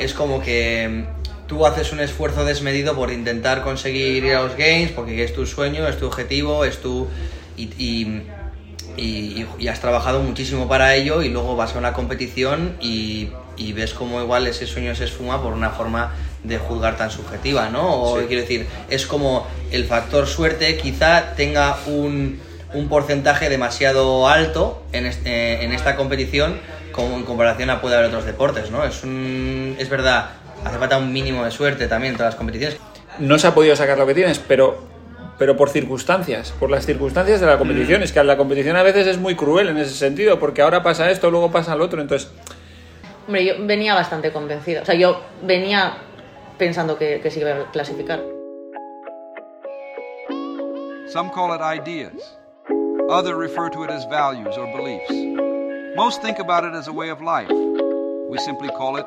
es como que tú haces un esfuerzo desmedido por intentar conseguir ir a los games, porque es tu sueño, es tu objetivo, es tu... y, y, y- y has trabajado muchísimo para ello y luego vas a una competición y, ves como igual ese sueño se esfuma por una forma de juzgar tan subjetiva, ¿no? O Sí. quiero decir, es como el factor suerte quizá tenga un, un porcentaje demasiado alto en, este- en esta competición como en comparación a puede haber otros deportes, ¿no? Es, un, es verdad, hace falta un mínimo de suerte también en todas las competiciones. no se ha podido sacar lo que tienes, pero, pero por circunstancias, por las circunstancias de la competición. Es que la competición a veces es muy cruel en ese sentido, porque ahora pasa esto, luego pasa lo otro, entonces Hombre, yo venía bastante convencida. O sea, yo venía pensando que, que se iba a clasificar. Some call it ideas. Others refer to it as values or beliefs. Most think about it as a way of life. We simply call it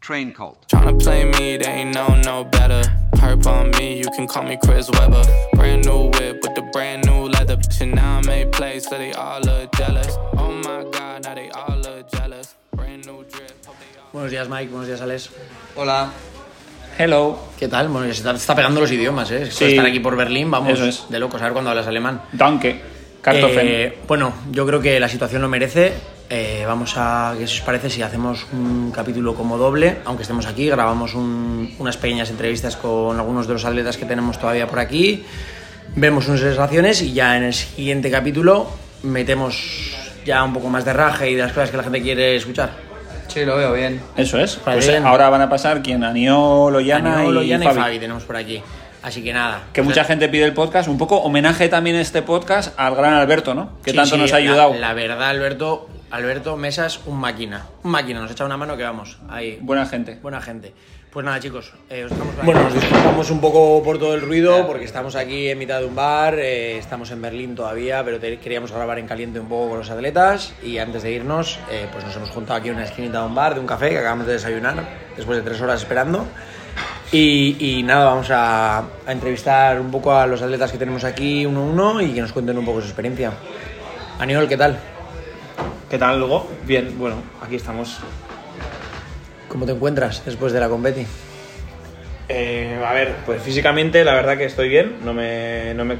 train cult. Tryna play me, they ain't know no better. Perp on me, you can call me Chris Webber. Brand new whip with the brand new leather. And now I made plays, so they all look jealous. Oh my god, now they all look jealous. Brand new drip, hope they all. Buenos días, Mike. Buenos días, Alex. Hola. hello. ¿Qué tal? Bueno, ya se está, está pegando los idiomas, ¿eh? Sí. estar aquí por Berlín, vamos Eso es. de locos, a ver cuándo hablas alemán. Danke. Kartoffeln. Eh, bueno, yo creo que la situación lo merece. Eh, vamos a, ¿qué os parece si hacemos un capítulo como doble? Aunque estemos aquí, grabamos un- unas pequeñas entrevistas con algunos de los atletas que tenemos todavía por aquí. Vemos unas sensaciones y ya en el siguiente capítulo metemos ya un poco más de raje y de las cosas que la gente quiere escuchar. Sí, lo veo bien. Eso es. Pues bien. ahora van a pasar quien Aniol, y, Fabi. y Fabi tenemos por aquí. Así que nada. Que pues, mucha gente pide el podcast, un poco homenaje también este podcast al gran Alberto, ¿no? Que Sí, tanto sí, nos ha la- ayudado. La, verdad, Alberto, Alberto Mesas, un máquina. Un máquina, nos echa una mano que vamos. Ahí. Buena gente. Buena gente. Pues nada, chicos, eh, os por Bueno, nos disculpamos un poco por todo el ruido, porque estamos aquí en mitad de un bar, eh, estamos en Berlín todavía, pero te- queríamos grabar en caliente un poco con los atletas y antes de irnos, eh, pues nos hemos juntado aquí en una esquinita de un bar, de un café, que acabamos de desayunar, después de tres horas esperando. Y, y nada, vamos a, a entrevistar un poco a los atletas que tenemos aquí uno a uno y que nos cuenten un poco su experiencia. Aniol, ¿qué tal? ¿Qué tal, Lugo? Bien, bueno, aquí estamos. ¿Cómo te encuentras después de la competi? Eh, a ver, pues físicamente la verdad que estoy bien, no me, no me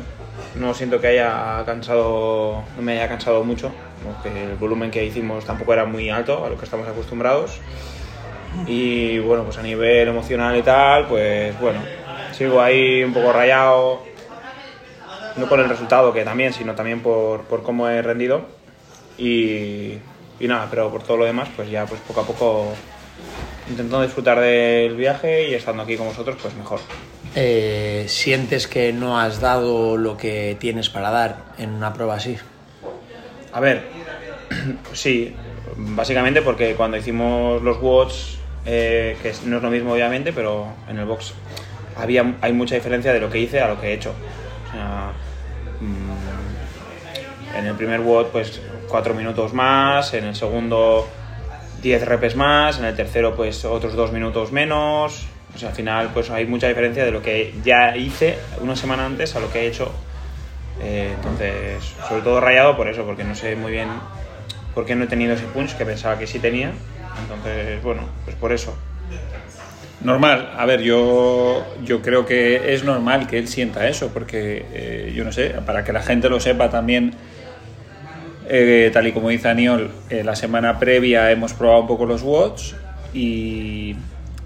no siento que haya cansado, no me haya cansado mucho, porque el volumen que hicimos tampoco era muy alto a lo que estamos acostumbrados. Y bueno, pues a nivel emocional y tal, pues bueno, sigo ahí un poco rayado, no por el resultado que también, sino también por, por cómo he rendido. Y, y nada, pero por todo lo demás, pues ya pues poco a poco intentando disfrutar del viaje y estando aquí con vosotros, pues mejor. Eh, ¿Sientes que no has dado lo que tienes para dar en una prueba así? A ver, sí, básicamente porque cuando hicimos los WODs, eh, que no es lo mismo obviamente, pero en el box había, hay mucha diferencia de lo que hice a lo que he hecho. Mm, en el primer WOD pues cuatro minutos más, en el segundo 10 repes más, en el tercero pues otros dos minutos menos. O sea, al final pues hay mucha diferencia de lo que ya hice una semana antes a lo que he hecho eh, entonces, sobre todo rayado por eso, porque no sé muy bien por qué no he tenido ese punch que pensaba que sí tenía. Entonces, bueno, pues por eso. Normal, a ver, yo, yo creo que es normal que él sienta eso, porque eh, yo no sé, para que la gente lo sepa también, eh, tal y como dice Aniol, eh, la semana previa hemos probado un poco los watts y,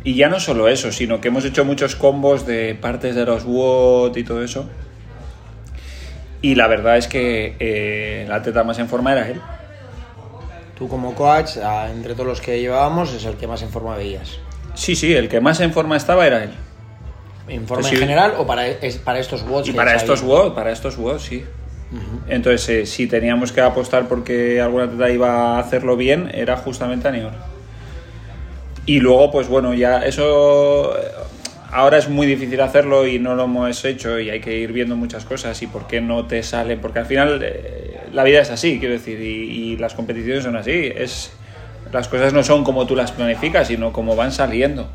y ya no solo eso, sino que hemos hecho muchos combos de partes de los WOT y todo eso. Y la verdad es que el atleta más en forma era él. Tú como coach, entre todos los que llevábamos, es el que más en forma veías. Sí, sí, el que más en forma estaba era él. ¿En forma en general o para, es- para estos watts? Y para estos sabido? WOD, para estos WOD, sí. Entonces, eh, si teníamos que apostar porque alguna atleta iba a hacerlo bien, era justamente Aniol. Y luego, pues bueno, ya eso. eh, Ahora es muy difícil hacerlo y no lo hemos hecho y hay que ir viendo muchas cosas y por qué no te salen. Porque al final eh, la vida es así, quiero decir, y, las competiciones son así. Es, las cosas no son como tú las planificas, sino como van saliendo.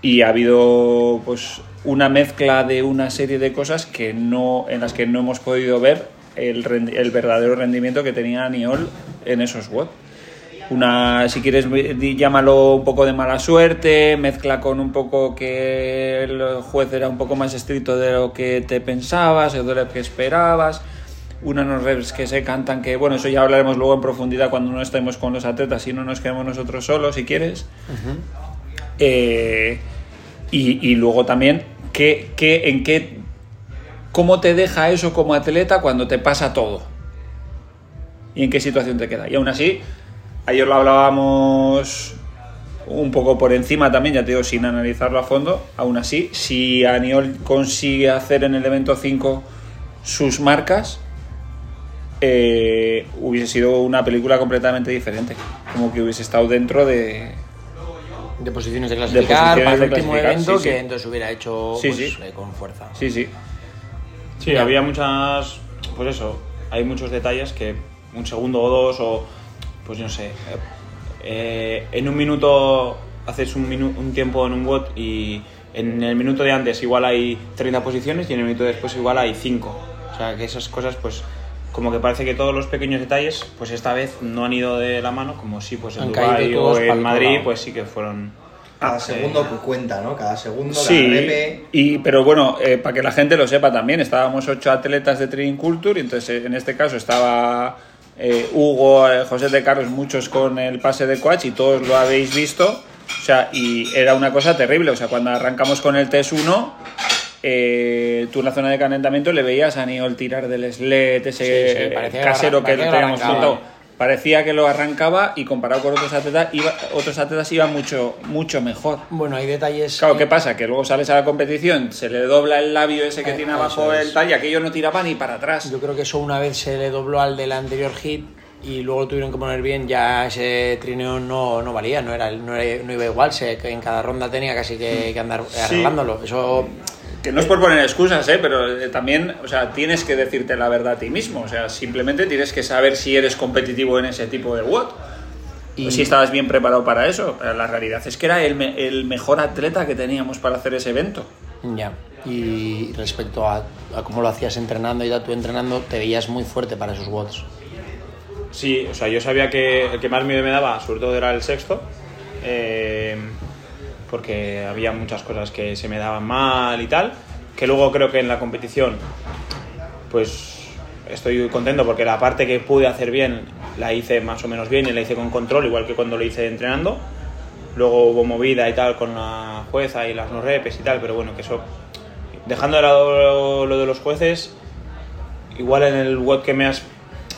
Y ha habido pues una mezcla de una serie de cosas que no, en las que no hemos podido ver el, verdadero rendimiento que tenía Aniol en esos WOD. una, si quieres, llámalo un poco de mala suerte, mezcla con un poco que el juez era un poco más estricto de lo que te pensabas de lo que esperabas. Unos reps que se cantan que, bueno, eso ya hablaremos luego en profundidad cuando no estemos con los atletas y no nos quedemos nosotros solos, si quieres. Eh, y, y luego también, ¿qué, qué, en qué, ¿cómo te deja eso como atleta cuando te pasa todo? ¿Y en qué situación te queda? Y aún así, ayer lo hablábamos un poco por encima también, ya te digo, sin analizarlo a fondo. Aún así, si Aniol consigue hacer en el evento 5 sus marcas, eh, hubiese sido una película completamente diferente. Como que hubiese estado dentro de, De posiciones de clasificar posiciones para el de último evento sí, que entonces hubiera hecho Sí, pues, sí. eh, con fuerza. Sí, sí. Sí, había muchas. Pues eso, hay muchos detalles que un segundo o dos, o pues yo no sé. eh, en un minuto haces un, minu- un tiempo en un WOT y en el minuto de antes igual hay 30 posiciones y en el minuto después igual hay 5. O sea que esas cosas, pues como que parece que todos los pequeños detalles, pues esta vez no han ido de la mano, como si pues en Han Dubái caído o en Madrid, lado. pues sí que fueron. Cada segundo que cuenta, ¿no? Cada segundo, cada Sí, repe. y, pero bueno, eh, para que la gente lo sepa también, estábamos ocho atletas de Training Culture, y entonces eh, en este caso estaba eh, Hugo, eh, José de Carlos, muchos con el pase de coach y todos lo habéis visto. O sea, y era una cosa terrible. O sea, cuando arrancamos con el test 1, eh, tú en la zona de calentamiento le veías a Niol tirar del sled, ese Sí, sí, parecía casero que que teníamos montado. Parecía que lo arrancaba y comparado con otros atletas, iba, otros atletas iba mucho, mucho mejor. Bueno, hay detalles. Claro, ¿qué pasa? Que luego sales a la competición, se le dobla el labio ese que Eh, tiene abajo es. el tal y aquello no tiraba ni para atrás. Yo creo que eso una vez se le dobló al del anterior hit y luego lo tuvieron que poner bien, ya ese trineo no, no valía, no, era, no, era- no iba igual, se, que en cada ronda tenía casi que, que andar arreglándolo. Eso Que no es por poner excusas, ¿eh? pero eh, también, o sea, tienes que decirte la verdad a ti mismo. O sea, simplemente tienes que saber si eres competitivo en ese tipo de WOD. Y- O si estabas bien preparado para eso. Pero la realidad es que era el, me- el mejor atleta que teníamos para hacer ese evento. Ya. Y respecto a, a cómo lo hacías entrenando y tú entrenando te veías muy fuerte para esos watts. Sí, o sea, yo sabía que el que más miedo me daba, sobre todo, era el sexto. eh, porque había muchas cosas que se me daban mal y tal. Que luego creo que en la competición, pues estoy contento porque la parte que pude hacer bien la hice más o menos bien y la hice con control, igual que cuando lo hice entrenando. Luego hubo movida y tal con la jueza y las no repes y tal, pero bueno, que eso. Dejando de lado lo de los jueces, igual en el WOD que me, has,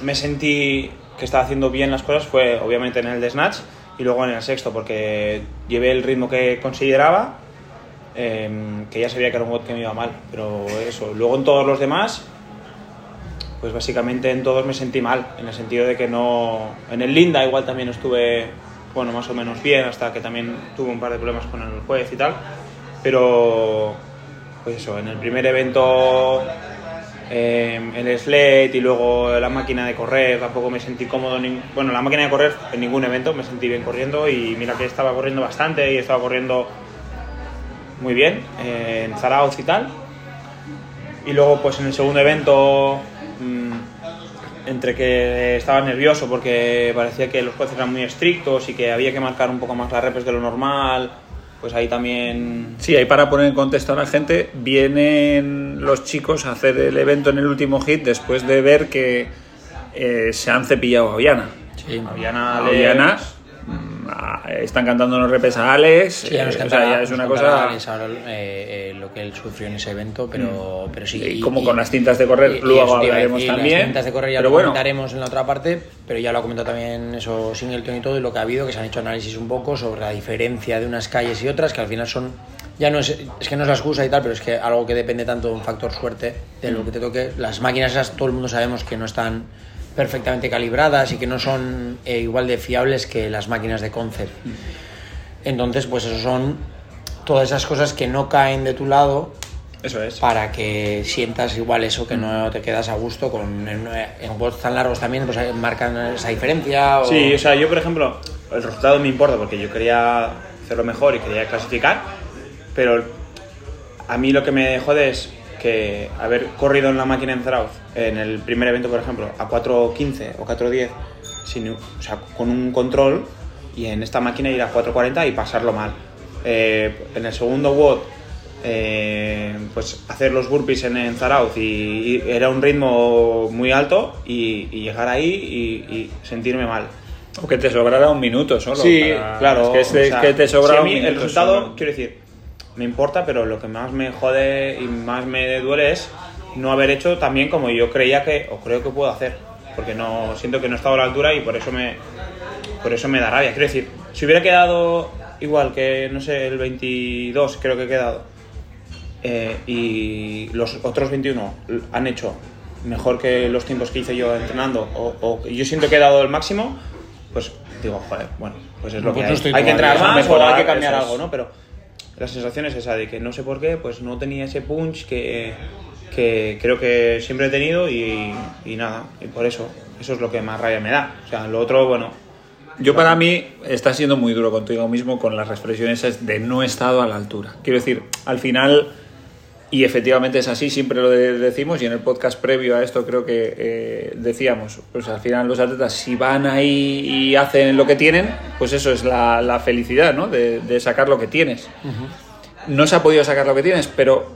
me sentí que estaba haciendo bien las cosas fue obviamente en el de Snatch y luego en el sexto porque llevé el ritmo que consideraba em, que ya sabía que era un WOD que me iba mal pero eso, luego en todos los demás pues básicamente en todos me sentí mal en el sentido de que no en el Linda igual también estuve bueno más o menos bien hasta que también tuve un par de problemas con el juez y tal pero pues eso en el primer evento eh, el sled y luego la máquina de correr, tampoco me sentí cómodo. ni- bueno, la máquina de correr en ningún evento me sentí bien corriendo y mira que estaba corriendo bastante y estaba corriendo muy bien eh, en Zarauz y tal. Y luego pues en el segundo evento mm, entre que estaba nervioso porque parecía que los jueces eran muy estrictos y que había que marcar un poco más las repes de lo normal, pues ahí también Sí, ahí para poner en contexto a la gente, vienen los chicos a hacer el evento en el último hit después de ver que eh, se han cepillado a Viana. Sí. Aviana, A Alex, Viana, mm, están cantando repes a Alex. Sí, ya nos eh, o cantará- sea, ya es una cosa. Alex ahora, eh, eh, lo que él sufrió en ese evento, pero, pero sí. Y como con las cintas de correr, luego iba a hablaremos también, Las cintas de correr ya pero lo bueno. comentaremos en la otra parte, pero ya lo ha comentado también eso Singleton y todo, y lo que ha habido, que se han hecho análisis un poco sobre la diferencia de unas calles y otras, que al final son. Ya no es, es que no es la excusa y tal, pero es que algo que depende tanto de un factor suerte, de lo que te toque. Las máquinas esas, todo el mundo sabemos que no están perfectamente calibradas y que no son eh, igual de fiables que las máquinas de concept. Entonces, pues eso son todas esas cosas que no caen de tu lado Eso es. para que sientas igual eso que no te quedas a gusto con en, en juegos tan largos también pues eh, marcan esa diferencia o... Sí, o sea, yo por ejemplo, el resultado me importa porque yo quería hacerlo mejor y quería clasificar, pero a mí lo que me jode es que haber corrido en la máquina en Zarauz, en el primer evento, por ejemplo, a 4.15 o 4.10, sin, o sea, con un control, y en esta máquina ir a 4.40 y pasarlo mal. Eh, en el segundo WOD, eh, pues hacer los burpees en, en Zarauz y, y era un ritmo muy alto y, y llegar ahí y, y sentirme mal. O que te sobrara un minuto solo. Sí, para- claro. Es que, es o sea, que te sobra si a un mí minuto el resultado, solo. quiero decir, me importa, pero lo que más me jode y más me duele es no haber hecho también como yo creía que, o creo que puedo hacer. Porque no siento que no he estado a la altura y por eso me, por eso me da rabia. Quiero decir, si hubiera quedado igual que, no sé, el 22 creo que he quedado, eh, y los otros 21 han hecho mejor que los tiempos que hice yo entrenando, o, yo siento que he dado el máximo, pues digo, joder, bueno, pues es lo que hay. Hay que entrenar más o Mejorar, hay que cambiar algo, ¿no? Pero la sensación es esa de que no sé por qué, pues no tenía ese punch que, que creo que siempre he tenido y, y nada, y por eso, eso es lo que más rabia me da. O sea, lo otro, bueno, Yo para mí está siendo muy duro contigo mismo con las reflexiones de no he estado a la altura. Quiero decir, al final, y efectivamente es así, siempre lo de- decimos, y en el podcast previo a esto creo que eh, decíamos, pues al final los atletas si van ahí y hacen lo que tienen, pues eso es la, la felicidad, ¿no? De, de sacar lo que tienes. No se ha podido sacar lo que tienes, pero,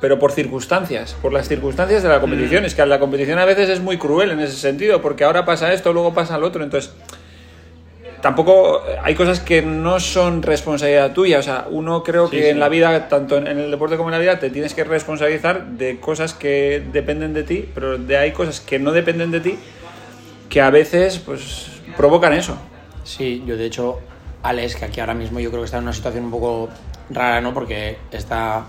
pero por circunstancias, por las circunstancias de la competición. Es que la competición a veces es muy cruel en ese sentido, porque ahora pasa esto, luego pasa lo otro, entonces tampoco hay cosas que no son responsabilidad tuya. O sea, uno creo que en la vida, tanto en el deporte como en la vida, te tienes que responsabilizar de cosas que dependen de ti, pero de hay cosas que no dependen de ti que a veces pues provocan eso. Sí, yo de hecho, Alex, que aquí ahora mismo yo creo que está en una situación un poco rara, ¿no? Porque está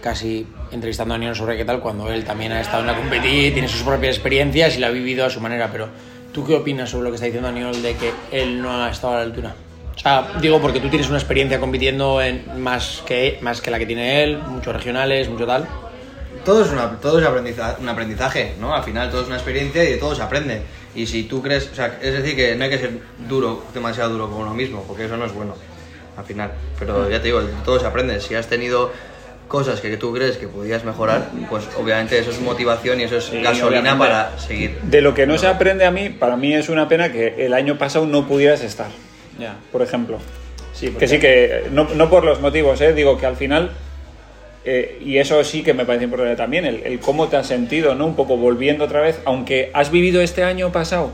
casi entrevistando a Niño sobre qué tal, cuando él también ha estado en la competir, tiene sus propias experiencias y la ha vivido a su manera. Pero, ¿tú qué opinas sobre lo que está diciendo Aniol de que él no ha estado a la altura? O sea, digo porque tú tienes una experiencia compitiendo en más que, más que la que tiene él, muchos regionales, mucho tal. Todo es, una, todo es aprendiza- un aprendizaje, ¿no? Al final todo es una experiencia y de todo se aprende. Y si tú crees, o sea, es decir, que no hay que ser duro, demasiado duro con uno mismo, porque eso no es bueno, al final. Pero ya te digo, todo se aprende. Si has tenido cosas que tú crees que podías mejorar, pues obviamente eso es motivación y eso es gasolina obviamente. para seguir. De lo que no se aprende a mí, para mí es una pena que el año pasado no pudieras estar, ya. por ejemplo. Sí, Que sí, que no, no por los motivos, ¿eh? digo que al final, eh, y eso sí que me parece importante también, el, el cómo te has sentido, ¿no? Un poco volviendo otra vez, aunque has vivido este año pasado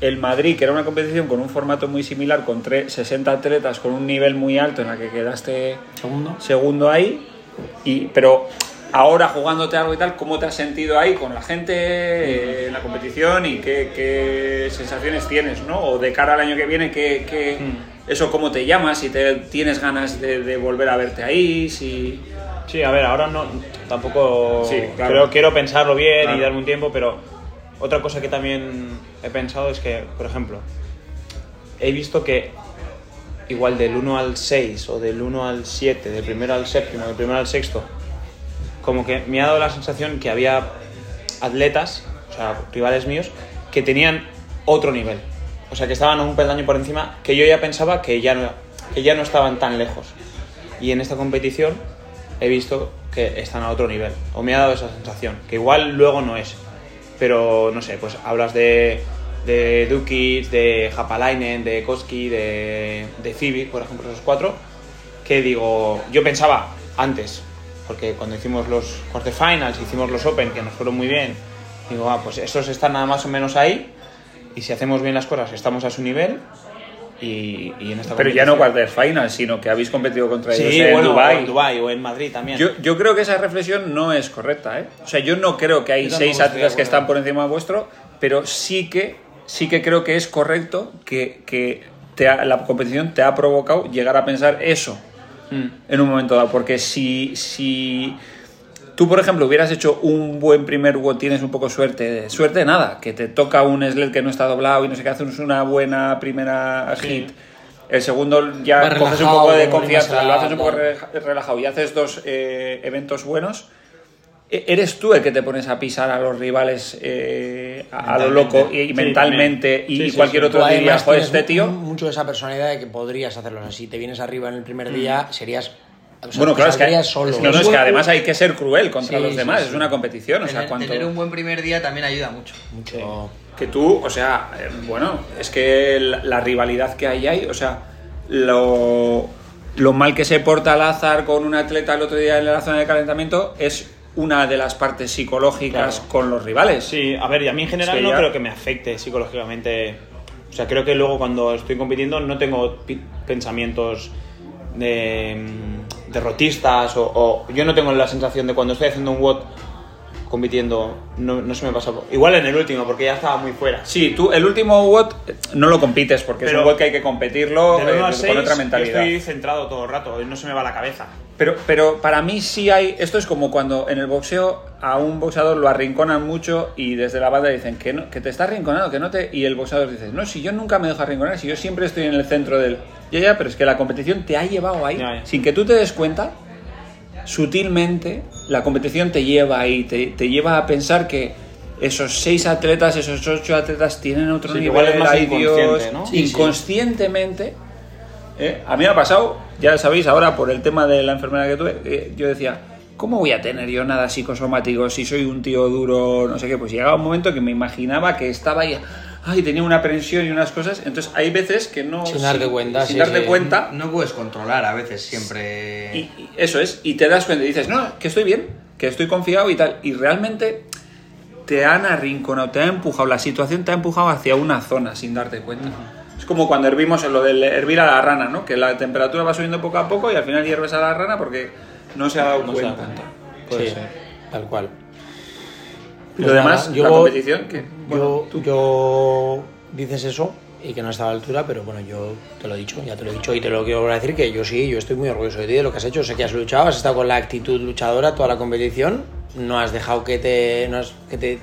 el Madrid, que era una competición con un formato muy similar, con tre- 60 atletas, con un nivel muy alto en la que quedaste Segundo. segundo ahí, y, pero ahora jugándote algo y tal, ¿cómo te has sentido ahí con la gente eh, en la competición y qué, qué sensaciones tienes, ¿no? O de cara al año que viene, ¿qué, qué- eso cómo te llamas, si te, tienes ganas de, de volver a verte ahí, si... Sí, a ver, ahora no tampoco Sí, claro. creo, quiero pensarlo bien Claro. y darme un tiempo, pero otra cosa que también he pensado es que, por ejemplo, he visto que igual del 1 al 6 o del 1 al 7, del primero al séptimo, del primero al sexto, como que me ha dado la sensación que había atletas, o sea, rivales míos, que tenían otro nivel. O sea, que estaban un peldaño por encima, que yo ya pensaba que ya no, que ya no estaban tan lejos. Y en esta competición he visto que están a otro nivel. O me ha dado esa sensación, que igual luego no es. Pero no sé, pues hablas de, de Dukic, de Japalainen, de Koski, de, de Civic, por ejemplo, esos cuatro, que digo, yo pensaba antes, porque cuando hicimos los quarterfinals, hicimos los Open, que nos fueron muy bien, digo, ah, pues esos están nada más o menos ahí, y si hacemos bien las cosas, estamos a su nivel, y, y en esta Pero ya no quarterfinals, sino que habéis competido contra ellos Sí, en bueno, Dubái. o en Dubái o en Madrid también. Yo, yo creo que esa reflexión no es correcta, ¿eh? O sea, yo no creo que hay seis atletas de que están por encima vuestro, pero sí que, sí que creo que es correcto que, que te ha- la competición te ha provocado llegar a pensar eso Mm. en un momento dado. Porque si, si tú, por ejemplo, hubieras hecho un buen primer WOD, tienes un poco suerte, suerte nada, que te toca un sled que no está doblado y no sé qué, haces una buena primera hit. El segundo ya coges un poco de confianza, lo haces un poco relajado y haces dos eh, eventos buenos. E- Eres tú el que te pones a pisar a los rivales eh, a, lo loco y, y Sí, mentalmente y Sí, cualquier sí. otro Tú diría, además joder, este tío... mu- mucho esa personalidad de que podrías hacerlo así. Si te vienes arriba en el primer día, serías o sea, bueno, claro, es que, solo. no, no, es que además hay que ser cruel contra Sí, los demás, sí. es una competición, o sea, Tener, cuanto... tener un buen primer día también ayuda mucho. Mucho- Que tú, o sea, eh, bueno, es que la, la rivalidad que hay ahí, o sea, lo, lo mal que se porta Lázaro con un atleta el otro día en la zona de calentamiento es una de las partes psicológicas Claro. con los rivales. Sí, a ver, y a mí en general Es que no ya- creo que me afecte psicológicamente. O sea, creo que luego cuando estoy compitiendo no tengo pensamientos de mm, derrotistas o, o yo no tengo la sensación de cuando estoy haciendo un WOD compitiendo, no, no se me por- Igual en el último, porque ya estaba muy fuera. Sí, tú el último WOD no lo compites porque Pero es un WOD que hay que competirlo eh, 1 al con 6 otra yo mentalidad. estoy centrado todo el rato, no se me va la cabeza. Pero, pero para mí sí hay. Esto es como cuando en el boxeo a un boxeador lo arrinconan mucho y desde la banda dicen que, no, que te está arrinconado, que no te. Y el boxeador dice: No, si yo nunca me dejo arrinconar, si yo siempre estoy en el centro del. Ya, ya, pero es que la competición te ha llevado ahí. Ya, ya. Sin que tú te des cuenta, sutilmente, la competición te lleva ahí, te, te lleva a pensar que. Esos seis atletas, esos ocho atletas tienen otro Sí, nivel, igual es más ay, inconsciente, Dios, ¿no? Sí, sí. inconscientemente ¿eh? A mí me ha pasado, ya sabéis ahora por el tema de la enfermedad que tuve, eh, yo decía, ¿cómo voy a tener yo nada psicosomático si soy un tío duro, no sé qué? Pues llegaba un momento que me imaginaba que estaba ahí, ay, tenía una aprensión y unas cosas, entonces hay veces que no... Sin darte cuenta, Sin sí, darte sí. cuenta, No puedes controlar a veces siempre. y, y eso es, y te das cuenta y dices, no, que estoy bien, que estoy confiado y tal, y realmente te han arrinconado, te ha empujado, la situación te ha empujado hacia una zona sin darte cuenta. Es como cuando hervimos en lo del hervir a la rana, ¿no? Que la temperatura va subiendo poco a poco y al final hierves a la rana porque no se ha dado No se da cuenta. cuenta. Sí, tal cual. Y Pues lo demás, nada, la competición, que bueno, yo, tú- yo dices eso y que no estaba a la altura, pero bueno, yo te lo he dicho, ya te lo he dicho y te lo quiero decir que yo sí, yo estoy muy orgulloso de ti, de lo que has hecho. Sé que has luchado, has estado con la actitud luchadora toda la competición, no has dejado que te. No has- que te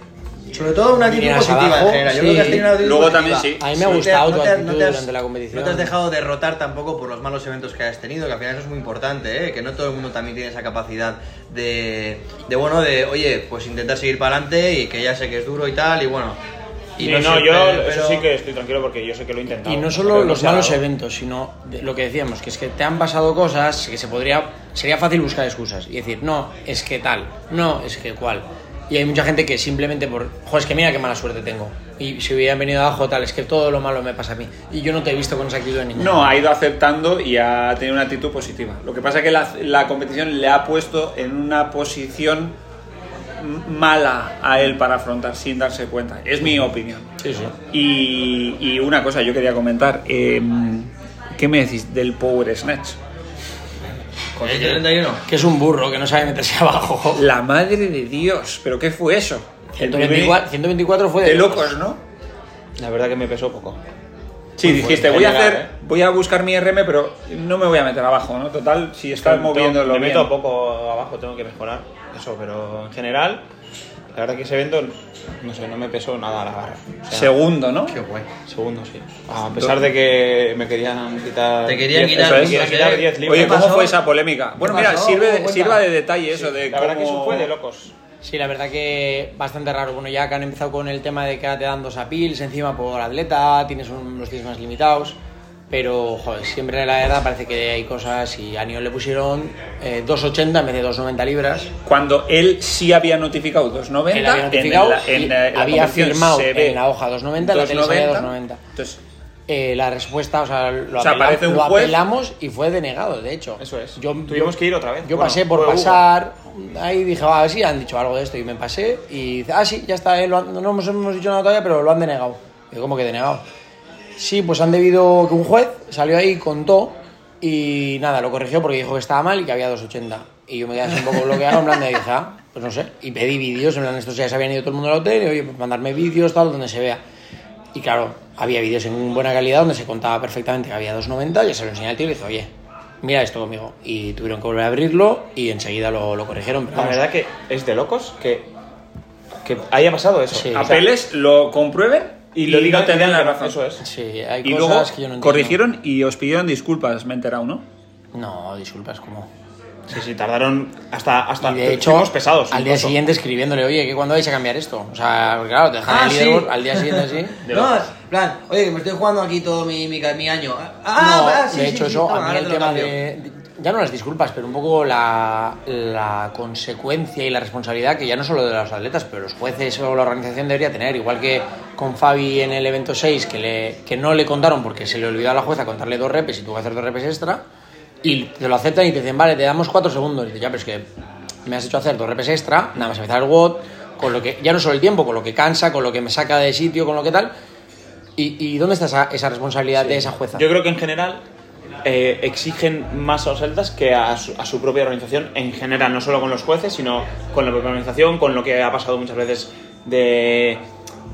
Sobre todo una actitud positiva abajo, en general. Yo sí. creo que has tenido una actitud Luego positiva. también sí. A mí me ha No te- gustado no tu te- actitud no te has- durante la competición. No te has dejado derrotar tampoco por los malos eventos que has tenido, que al final eso es muy importante, ¿eh? que no todo el mundo también tiene esa capacidad de, de bueno, de, oye, pues intentar seguir para adelante y que ya sé que es duro y tal, y bueno. Y no, siempre- yo pero- eso sí que estoy tranquilo porque yo sé que lo he intentado. Y no solo los malos dado. eventos, sino de lo que decíamos, que es que te han pasado cosas que se podría. Sería fácil buscar excusas y decir, no, es que tal, no, es que cual. Y hay mucha gente que simplemente por. Joder, es que mira qué mala suerte tengo. Y si hubieran venido abajo, tal, es que todo lo malo me pasa a mí. Y yo no te he visto con esa actitud en ningún No, ha ido aceptando y ha tenido una actitud positiva. Lo que pasa es que la, la competición le ha puesto en una posición mala a él para afrontar sin darse cuenta. Es mi opinión. Sí, sí. Y, y una cosa yo quería comentar. eh, ¿Qué me decís del Power Snatch? Con 131. Que es un burro que no sabe meterse abajo. La madre de Dios, ¿pero qué fue eso? El 124, 124 fue de locos, ¿no? La verdad que me pesó poco. Sí, dijiste, voy a hacer, ¿eh? voy a buscar mi RM, pero no me voy a meter abajo, ¿no? Total, si estás moviéndolo Me bien. meto poco abajo, tengo que mejorar eso, pero en general, la verdad que ese evento, no sé, no me pesó nada la barra. O sea, Segundo, ¿no? Qué guay. Segundo, sí. A pesar de que me querían quitar. Te querían 10 quitar eso es, me quitar ¿eh? 10 libras. Oye, ¿cómo pasó? fue esa polémica? Bueno, ¿Qué mira, pasó? sirve, Cuenta. sirva de detalle eso de La verdad que eso cómo- fue de locos. Sí, la verdad que bastante raro. Bueno, ya que han empezado con el tema de que ahora te dan dos apils encima por atleta, tienes un- los tienes más limitados. Pero, joder, siempre la verdad parece que hay cosas y a Niol le pusieron eh, 2,80 en vez de 2,90 libras. Cuando él sí había notificado 2.90, Él había en notificado la- en y la- en la había firmado se ve en la hoja 2,90, en la tele salía 2,90. Entonces, Eh, la respuesta, o sea, lo, O sea, apela- aparece un lo juez- apelamos y fue denegado, de hecho. Eso es. Yo, Tuvimos yo- que ir otra vez. Yo Bueno, pasé por fue Hugo. pasar, ahí dije, va, a ver si han dicho algo de esto y me pasé y dice, ah, sí, ya está, eh, lo han- no hemos, hemos dicho nada todavía, pero lo han denegado. Digo, ¿cómo que denegado? Sí, pues han debido que un juez salió ahí, contó y nada, lo corrigió porque dijo que estaba mal y que había 2,80. Y yo me quedé así un poco bloqueado, en plan de dije, ah, pues no sé. Y pedí vídeos, en plan, estos ya se habían ido todo el mundo al hotel y oye, pues mandarme vídeos, tal, donde se vea. Y claro, había vídeos en buena calidad donde se contaba perfectamente que había 2,90, ya se lo enseñé al tío y le dije, oye, mira esto conmigo. Y tuvieron que volver a abrirlo y enseguida lo, lo corrigieron. Pero La vamos, verdad que es de locos que, que haya pasado eso. Sí. O sea, apeles, lo comprueben y, lo digan, no te den la razón. Eso es. sí, hay Y cosas luego que yo no entiendo. corrigieron y os pidieron disculpas, me he enterado, ¿no? No, disculpas, como. Sí, sí, tardaron hasta. hasta Y de hecho, pesados. al día siguiente escribiéndole, oye, ¿que cuándo vais a cambiar esto? O sea, claro, te dejan Ah, el sí. al día siguiente así. De no, plan, oye, que me estoy jugando aquí todo mi, mi, mi año. Ah, no, ah, sí, de sí, hecho, sí, eso, a mí el tema de. Ya no las disculpas, pero un poco la, la consecuencia y la responsabilidad que ya no solo de los atletas, pero los jueces o la organización debería tener. Igual que con Fabi en el evento 6, que, le, que no le contaron porque se le olvidó a la jueza contarle dos repes y tuvo que hacer dos repes extra, y te lo aceptan y te dicen, vale, te damos cuatro segundos. Y dices, ya, pero es que me has hecho hacer dos repes extra, nada más empezar el WOD, con lo que, ya no solo el tiempo, con lo que cansa, con lo que me saca de sitio, con lo que tal. ¿Y, y dónde está esa, esa responsabilidad de esa jueza? Yo creo que en general eh, exigen más a los atletas que a su, a su propia organización en general, no solo con los jueces, sino con la propia organización, con lo que ha pasado muchas veces de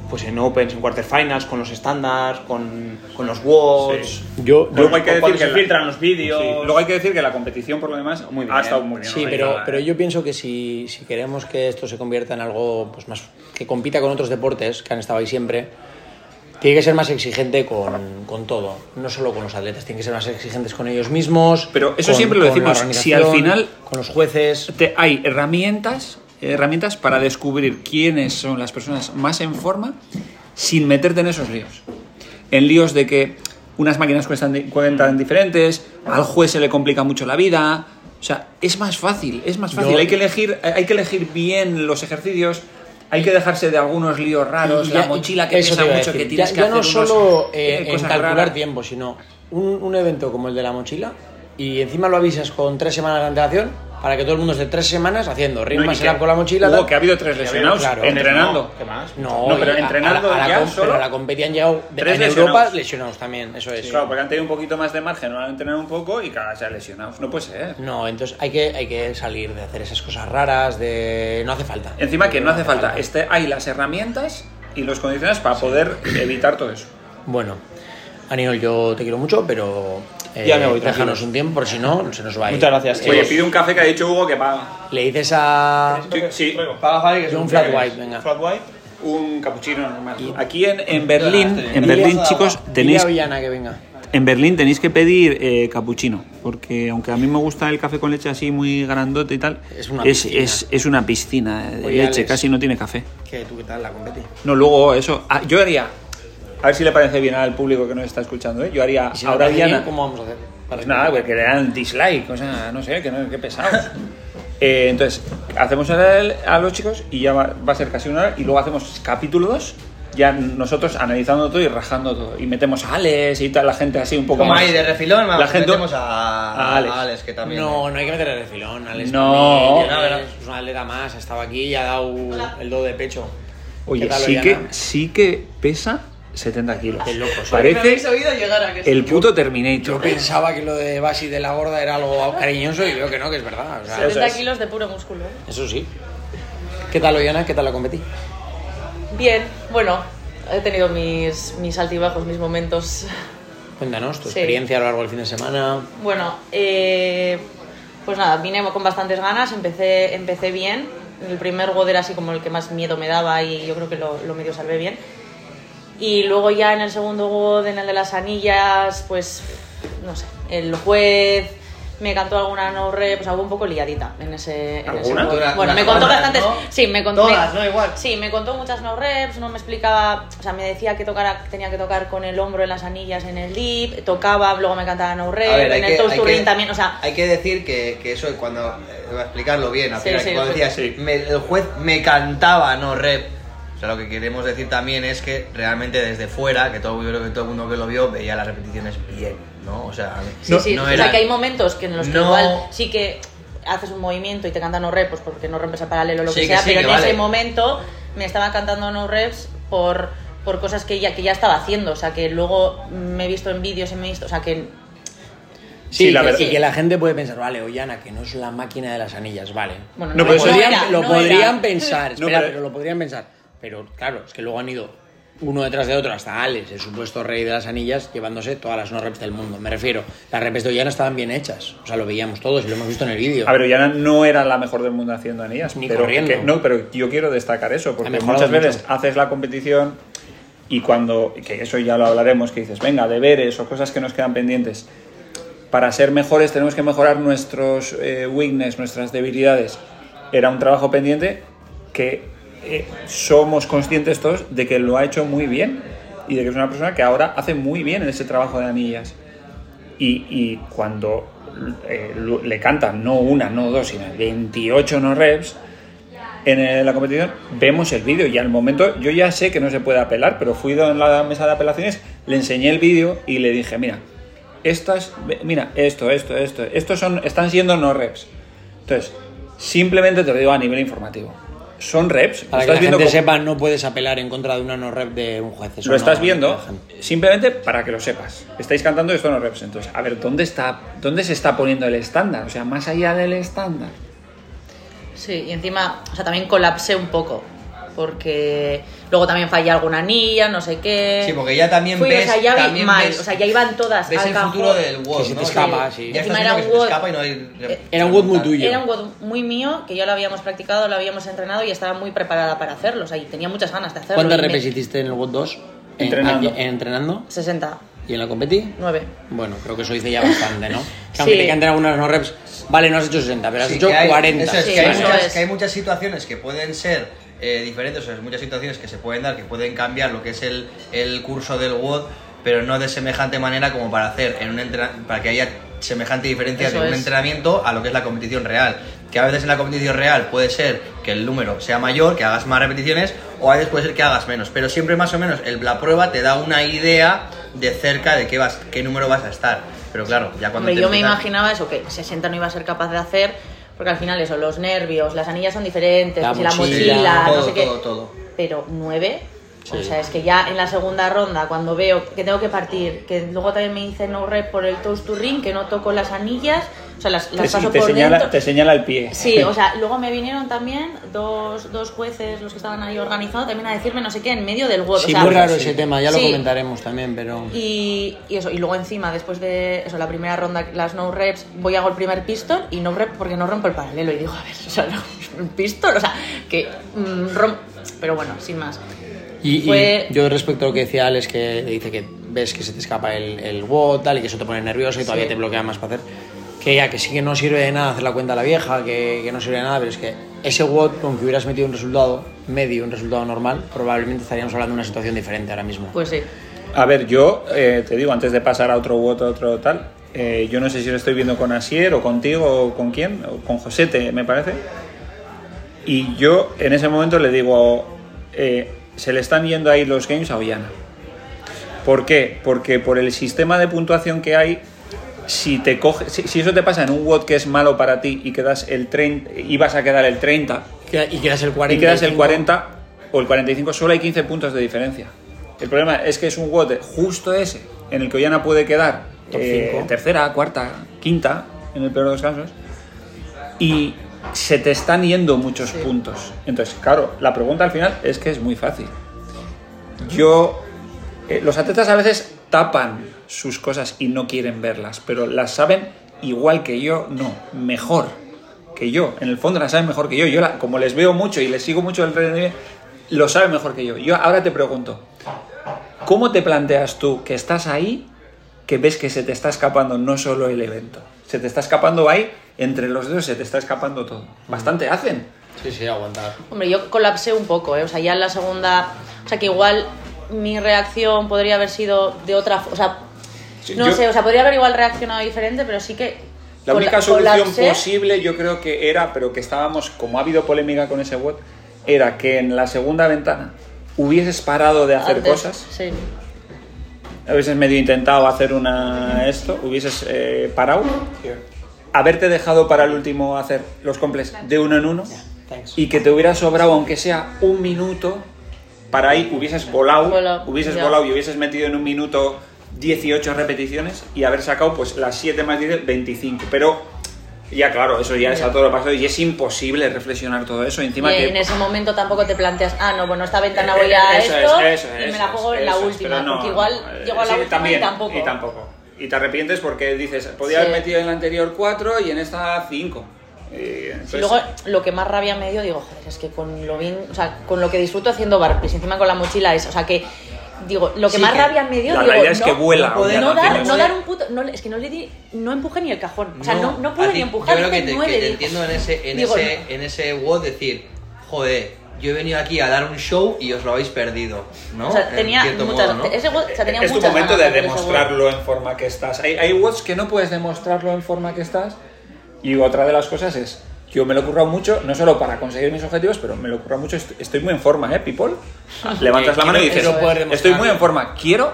pues en Opens, en Quarterfinals, con los estándares, con, con los WODs. Yo, Luego hay que decir que se la- filtran los vídeos. Sí, Luego hay que decir que la competición, por lo demás, Muy bien. ha estado muy bien. Sí, pero, nada, pero ¿eh? yo pienso que si, si queremos que esto se convierta en algo pues más que compita con otros deportes que han estado ahí siempre, tiene que ser más exigente con, con todo, no solo con los atletas, tiene que ser más exigentes con ellos mismos. Pero eso con- siempre lo decimos, si al final- con los jueces. Te- hay herramientas, herramientas para descubrir quiénes son las personas más en forma sin meterte en esos líos. En líos de que unas máquinas cuestan, di- cuentan diferentes, al juez se le complica mucho la vida. O sea, es más fácil, es más fácil. Yo- Hay, que elegir, hay que elegir bien los ejercicios, hay que dejarse de algunos líos raros, la mochila que pesa mucho, que tienes ya, que ya hacer no solo eh, eh, en calcular raras. tiempo, sino un, un evento como el de la mochila y encima lo avisas con tres semanas de antelación para que todo el mundo esté tres semanas haciendo ritmo No, con la mochila. Hubo tal. que ha habido tres lesionados claro. entrenando. ¿Qué más? No, No, pero a- entrenando a la, a ya solo. pero a la competi han llegado de- Tres en lesionados. Europa lesionados también, eso es. Claro, porque han tenido un poquito más de margen, no han entrenado un poco y cada vez se han lesionado. No puede ser. No, entonces hay que, hay que salir de hacer esas cosas raras, de... No hace falta. Encima que no hace falta, este, hay las herramientas y los condiciones para poder evitar todo eso. Bueno, Aniol, yo te quiero mucho, pero... eh, Ya me voy, Déjanos un tiempo, por si no, se nos va a ir. Muchas gracias, Oye, pide un café que ha dicho Hugo que paga. Le dices a... Sí, Paga Javi, que es Yo un un flat white, venga. Flat white. un capuchino normal. Aquí en, en Berlín, Dile- en Berlín, chicos, tenéis Villana que venga. en Berlín tenéis que pedir eh, capuchino, porque aunque a mí me gusta el café con leche así muy grandote y tal, Es una es, piscina. es- es una piscina de Oye, leche, Alex. casi no tiene café. ¿Qué, ¿Tú qué tal la competi? No, luego eso, ah, yo haría, a ver si le parece bien al público que nos está escuchando, ¿eh? yo haría Y si no ahora hace bien, Diana, ¿cómo vamos a hacer? Pues nada, porque le dan dislike, o sea, no sé, que no, qué pesados. Eh, entonces, hacemos el- a los chicos y ya va, va a ser casi una hora. Y luego hacemos capítulo 2, ya nosotros analizando todo y rajando todo. Y metemos a Alex y tal, la gente así un poco Como más. ahí de refilón, La vamos, gente- metemos a, a Alex. a Alex, que también. No, no hay que meterle de filón. Alex No. No, no. es un atleta más, ha estado aquí y ha dado el do de pecho. Oye, ¿Qué tal, sí que, sí que pesa 70 kilos. Qué loco. Parece oído llegar a que el puto Yo Terminator. pensaba que lo de Basi de la gorda era algo cariñoso y veo que no, que es verdad. o sea, 70 kilos de puro músculo. ¿eh? eso sí. ¿Qué tal, Oyana? ¿Qué tal la competí? Bien, bueno, he tenido mis, mis altibajos, mis momentos. Cuéntanos tu Sí. experiencia a lo largo del fin de semana. Bueno, eh, pues nada, vine con bastantes ganas, empecé, empecé bien. El primer WOD era así como el que más miedo me daba y yo creo que lo, lo medio salvé bien. Y luego ya en el segundo WOD, en el de las anillas, pues no sé, el juez me cantó alguna no re, pues algo un poco liadita en ese, en ese ¿Alguna? Bueno, me contó bastantes, ¿no? sí, me contó Todas, me- ¿no? Igual. Sí, me contó muchas no reps, no me explicaba, o sea, me decía que tocara, tenía que tocar con el hombro en las anillas en el dip, tocaba, luego me cantaba no rep, A ver, en el toast to ring también, o sea, hay que decir que, que eso cuando eh, voy a explicarlo bien, al Sí, final, sí, que cuando decías Sí. me- el juez me cantaba no rep. O sea, lo que queremos decir también es que realmente desde fuera, que todo, yo creo que todo el mundo que lo vio veía las repeticiones bien, ¿no? O sea, Sí, no, sí, no o era- sea que hay momentos que en los que No. igual sí que haces un movimiento y te cantan no reps, pues porque no rompes el paralelo o lo Sí, que que sea, sí, pero que en vale. ese momento me estaban cantando no reps por, por cosas que ya, que ya estaba haciendo, o sea que luego me he visto en vídeos y me he visto, o sea que Sí, Sí, la que- verdad- y que la gente puede pensar, vale, Ollana, que no es la máquina de las anillas, vale. Bueno, No, no, pero lo eso- podrían, era, lo no podrían era. pensar, No, espera, pero- pero... lo podrían pensar. Pero claro, es que luego han ido uno detrás de otro hasta Alex, el supuesto rey de las anillas, llevándose todas las no reps del mundo. Me refiero, las reps de Ollana estaban bien hechas, o sea, lo veíamos todos y lo hemos visto en el vídeo. A ver, Ollana no era la mejor del mundo haciendo anillas. Ni pero corriendo. que- no, pero yo quiero destacar eso, porque muchas veces mucho. haces la competición y cuando, que eso ya lo hablaremos, que dices, venga, deberes o cosas que nos quedan pendientes. Para ser mejores tenemos que mejorar nuestros eh, weakness, nuestras debilidades. Era un trabajo pendiente que eh, somos conscientes todos de que lo ha hecho muy bien y de que es una persona que ahora hace muy bien ese trabajo de anillas. Y, y cuando eh, le cantan no una, no dos, sino 28 no reps en la competición, vemos el vídeo y al momento yo ya sé que no se puede apelar, pero fui en la mesa de apelaciones, le enseñé el vídeo y le dije, mira, estas, mira, esto, esto, esto, estos son, están siendo no reps. Entonces, simplemente te lo digo a nivel informativo. Son reps. Para que la gente cómo- sepa, no puedes apelar en contra de una no rep de un juez. Eso lo estás viendo simplemente para que lo sepas. Estáis cantando esto no reps. Entonces, a ver, ¿dónde está, dónde se está poniendo el estándar? O sea, más allá del estándar. Sí, y encima, o sea, también colapsé un poco. Porque luego también fallé alguna anilla, no sé qué. Sí, porque ya también Fui, ves- o sea, ya vi mal, ves- o sea, ya iban todas Ves al el cajón. futuro del WOD, Que se te ¿no? escapa, sí. Ya estás viendo era un WOD. escapa y no hay... Era un WOD muy tuyo. Era un WOD muy mío, que ya lo habíamos practicado, lo habíamos entrenado y estaba muy preparada para hacerlo. O sea, y tenía muchas ganas de hacerlo. ¿Cuántas repes hiciste en el WOD 2? En- Entrenando. aquí- en entrenando. 60, ¿Y en la competi? 9. Bueno, creo que eso dice ya bastante, ¿no? Que Sí. aunque te canten algunas no reps, vale, no has hecho 60, pero has Sí, hecho que hay- 40. eso es, Sí, que, hay muchas, es. que hay muchas situaciones que pueden ser eh, diferentes, o sea, muchas situaciones que se pueden dar, que pueden cambiar lo que es el, el curso del WOD, pero no de semejante manera como para hacer en un para que haya semejante diferencia Eso de un es. entrenamiento a lo que es la competición real. Que a veces en la competición real puede ser que el número sea mayor, que hagas más repeticiones, o a veces puede ser que hagas menos. Pero siempre más o menos el, la prueba te da una idea de cerca de qué, vas, qué número vas a estar. Pero claro, ya cuando te yo me imaginaba eso, que 60 no iba a ser capaz de hacer, porque al final eso, los nervios, las anillas son diferentes, La si la mochila, mochila, todo, no sé qué. todo, todo. Pero 9, o sea, es que ya en la segunda ronda, cuando veo que tengo que partir, que luego también me hice no rep por el toast to ring, que no toco las anillas, o sea, las, las paso te por señala, dentro. te señala el pie. Sí, o sea, luego me vinieron también dos, dos jueces, los que estaban ahí organizados, también a decirme no sé qué en medio del WOD. Sí, o sea, muy raro ese tema, ya lo sí. comentaremos también, pero... Y, y eso, y luego encima, después de eso, la primera ronda, las no reps, voy a hago el primer pistol y no rep porque no rompo el paralelo. Y digo, a ver, o sea, no, un pistol, o sea, que mm, rom- Pero bueno, sin más. Y, y Fue- yo respecto a lo que decía Alex, que dice que ves que se te escapa el, el WOD, tal, y que eso te pone nervioso y todavía Sí. te bloquea más para hacer. Que ya, que sí que no sirve de nada hacer la cuenta a la vieja, que, que no sirve de nada, pero es que ese WOD, con que hubieras metido un resultado medio, un resultado normal, probablemente estaríamos hablando de una situación diferente ahora mismo. Pues sí. A ver, yo eh, te digo, antes de pasar a otro u otro, otro tal, eh, yo no sé si lo estoy viendo con Asier o contigo o con quién, o con Josete, me parece. Y yo en ese momento le digo, eh, se le están yendo ahí los games a Ollana. ¿Por qué? Porque por el sistema de puntuación que hay, si, te coge, si, si eso te pasa en un WOD que es malo para ti y quedas el 30, y vas a quedar el 30 Queda- Y quedas el 40. y quedas el 40 o el 45, solo hay 15 puntos de diferencia. El problema es que es un WOD justo ese, en el que Ollana puede quedar eh, tercera, cuarta, quinta, en el peor de los casos, y se te están yendo muchos puntos. Entonces, claro, la pregunta al final es que es muy fácil. Yo, eh, los atletas a veces tapan sus cosas y no quieren verlas, pero las saben igual que yo, no, mejor que yo. En el fondo las saben mejor que yo. Yo, la- como les veo mucho y les sigo mucho el rendimiento, lo saben mejor que yo. Yo ahora te pregunto, ¿cómo te planteas tú que estás ahí, que ves que se te está escapando no solo el evento? Se te está escapando ahí, entre los dedos se te está escapando todo. Bastante hacen. Sí, sí, aguantar. Hombre, yo colapsé un poco, ¿eh? O sea, ya en la segunda. O sea, que igual mi reacción podría haber sido de otra. O sea, Sí, no yo- sé, o sea, podría haber igual reaccionado diferente, pero sí que. La única solución colapsé. posible, yo creo que era, pero que estábamos, como ha habido polémica con ese web, era que en la segunda ventana hubieses parado de hacer Antes, cosas, Sí. hubieses medio intentado hacer una esto, hubieses eh, parado, haberte dejado para el último hacer los complex de uno en uno y que te hubiera sobrado, aunque sea un minuto, para ahí hubieses volado, hubieses volado y hubieses metido en un minuto 18 repeticiones y haber sacado pues las 7 más 10, 25. Pero ya claro, eso ya es a todo lo pasado y es imposible reflexionar todo eso. Encima Y que... en ese momento tampoco te planteas, ah, no, bueno, esta ventana Eh, voy a eso es, esto eso y es, me la eso juego es, en la eso es, última, no, porque igual eh, llego a la sí, última también, y tampoco. Y tampoco. Y te arrepientes porque dices, podía Sí. haber metido en la anterior 4 y en esta 5. Y, Y luego lo que más rabia me dio, digo, joder, es que con lo bien, o sea, con lo que disfruto haciendo barpees, encima con la mochila es, o sea, que digo, lo que Sí, más que rabia me dio, la digo, realidad es no, que vuela, no, dar, no dar un puto, no, es que no le di, no empujé ni el cajón, o sea, no, pude ti- ni empujar, Yo creo que te, que te entiendo en ese, en Digo, ese, en ese WOD decir, joder, yo he venido aquí a dar un show y os lo habéis perdido, ¿no? O sea, En tenía muchas, modo, ¿no? ese o sea, tenía es tu muchas momento ganas de demostrarlo en forma que estás. Hay, hay WODs que no puedes demostrarlo en forma que estás. Y otra de las cosas es, yo me lo he currado mucho, no solo para conseguir mis objetivos, pero me lo he currado mucho. Estoy, muy en forma, ¿eh, people? Levantas la mano y dices, estoy demostrarlo". muy en forma, quiero,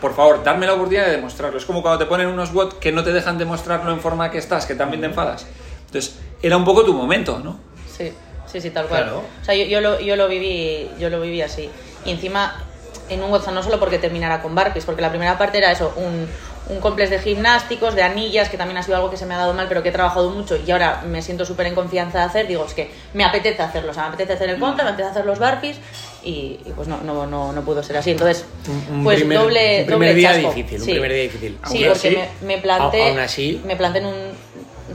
por favor, darme la oportunidad de demostrarlo. Es como cuando te ponen unos WOD que no te dejan demostrarlo en forma que estás, que también te enfadas. Entonces, era un poco tu momento, ¿no? Sí, sí, sí, tal cual. Claro. O sea, yo, yo, lo, yo, lo viví, yo lo viví así. Y encima, en un WhatsApp, no solo porque terminara con Barpees, porque la primera parte era eso, un, un complex de gimnásticos, de anillas, que también ha sido algo que se me ha dado mal, pero que he trabajado mucho y ahora me siento súper en confianza de hacer. Digo, es que me apetece hacerlo, o sea, me apetece hacer el contra, me apetece hacer los Barpees y, y pues no, no, no, no pudo ser así. Entonces, Un- un pues primer- doble, un primer doble día chasco. difícil, un Sí. primer día difícil. Sí, Aún porque así- me, me planté, aún así- me planté en un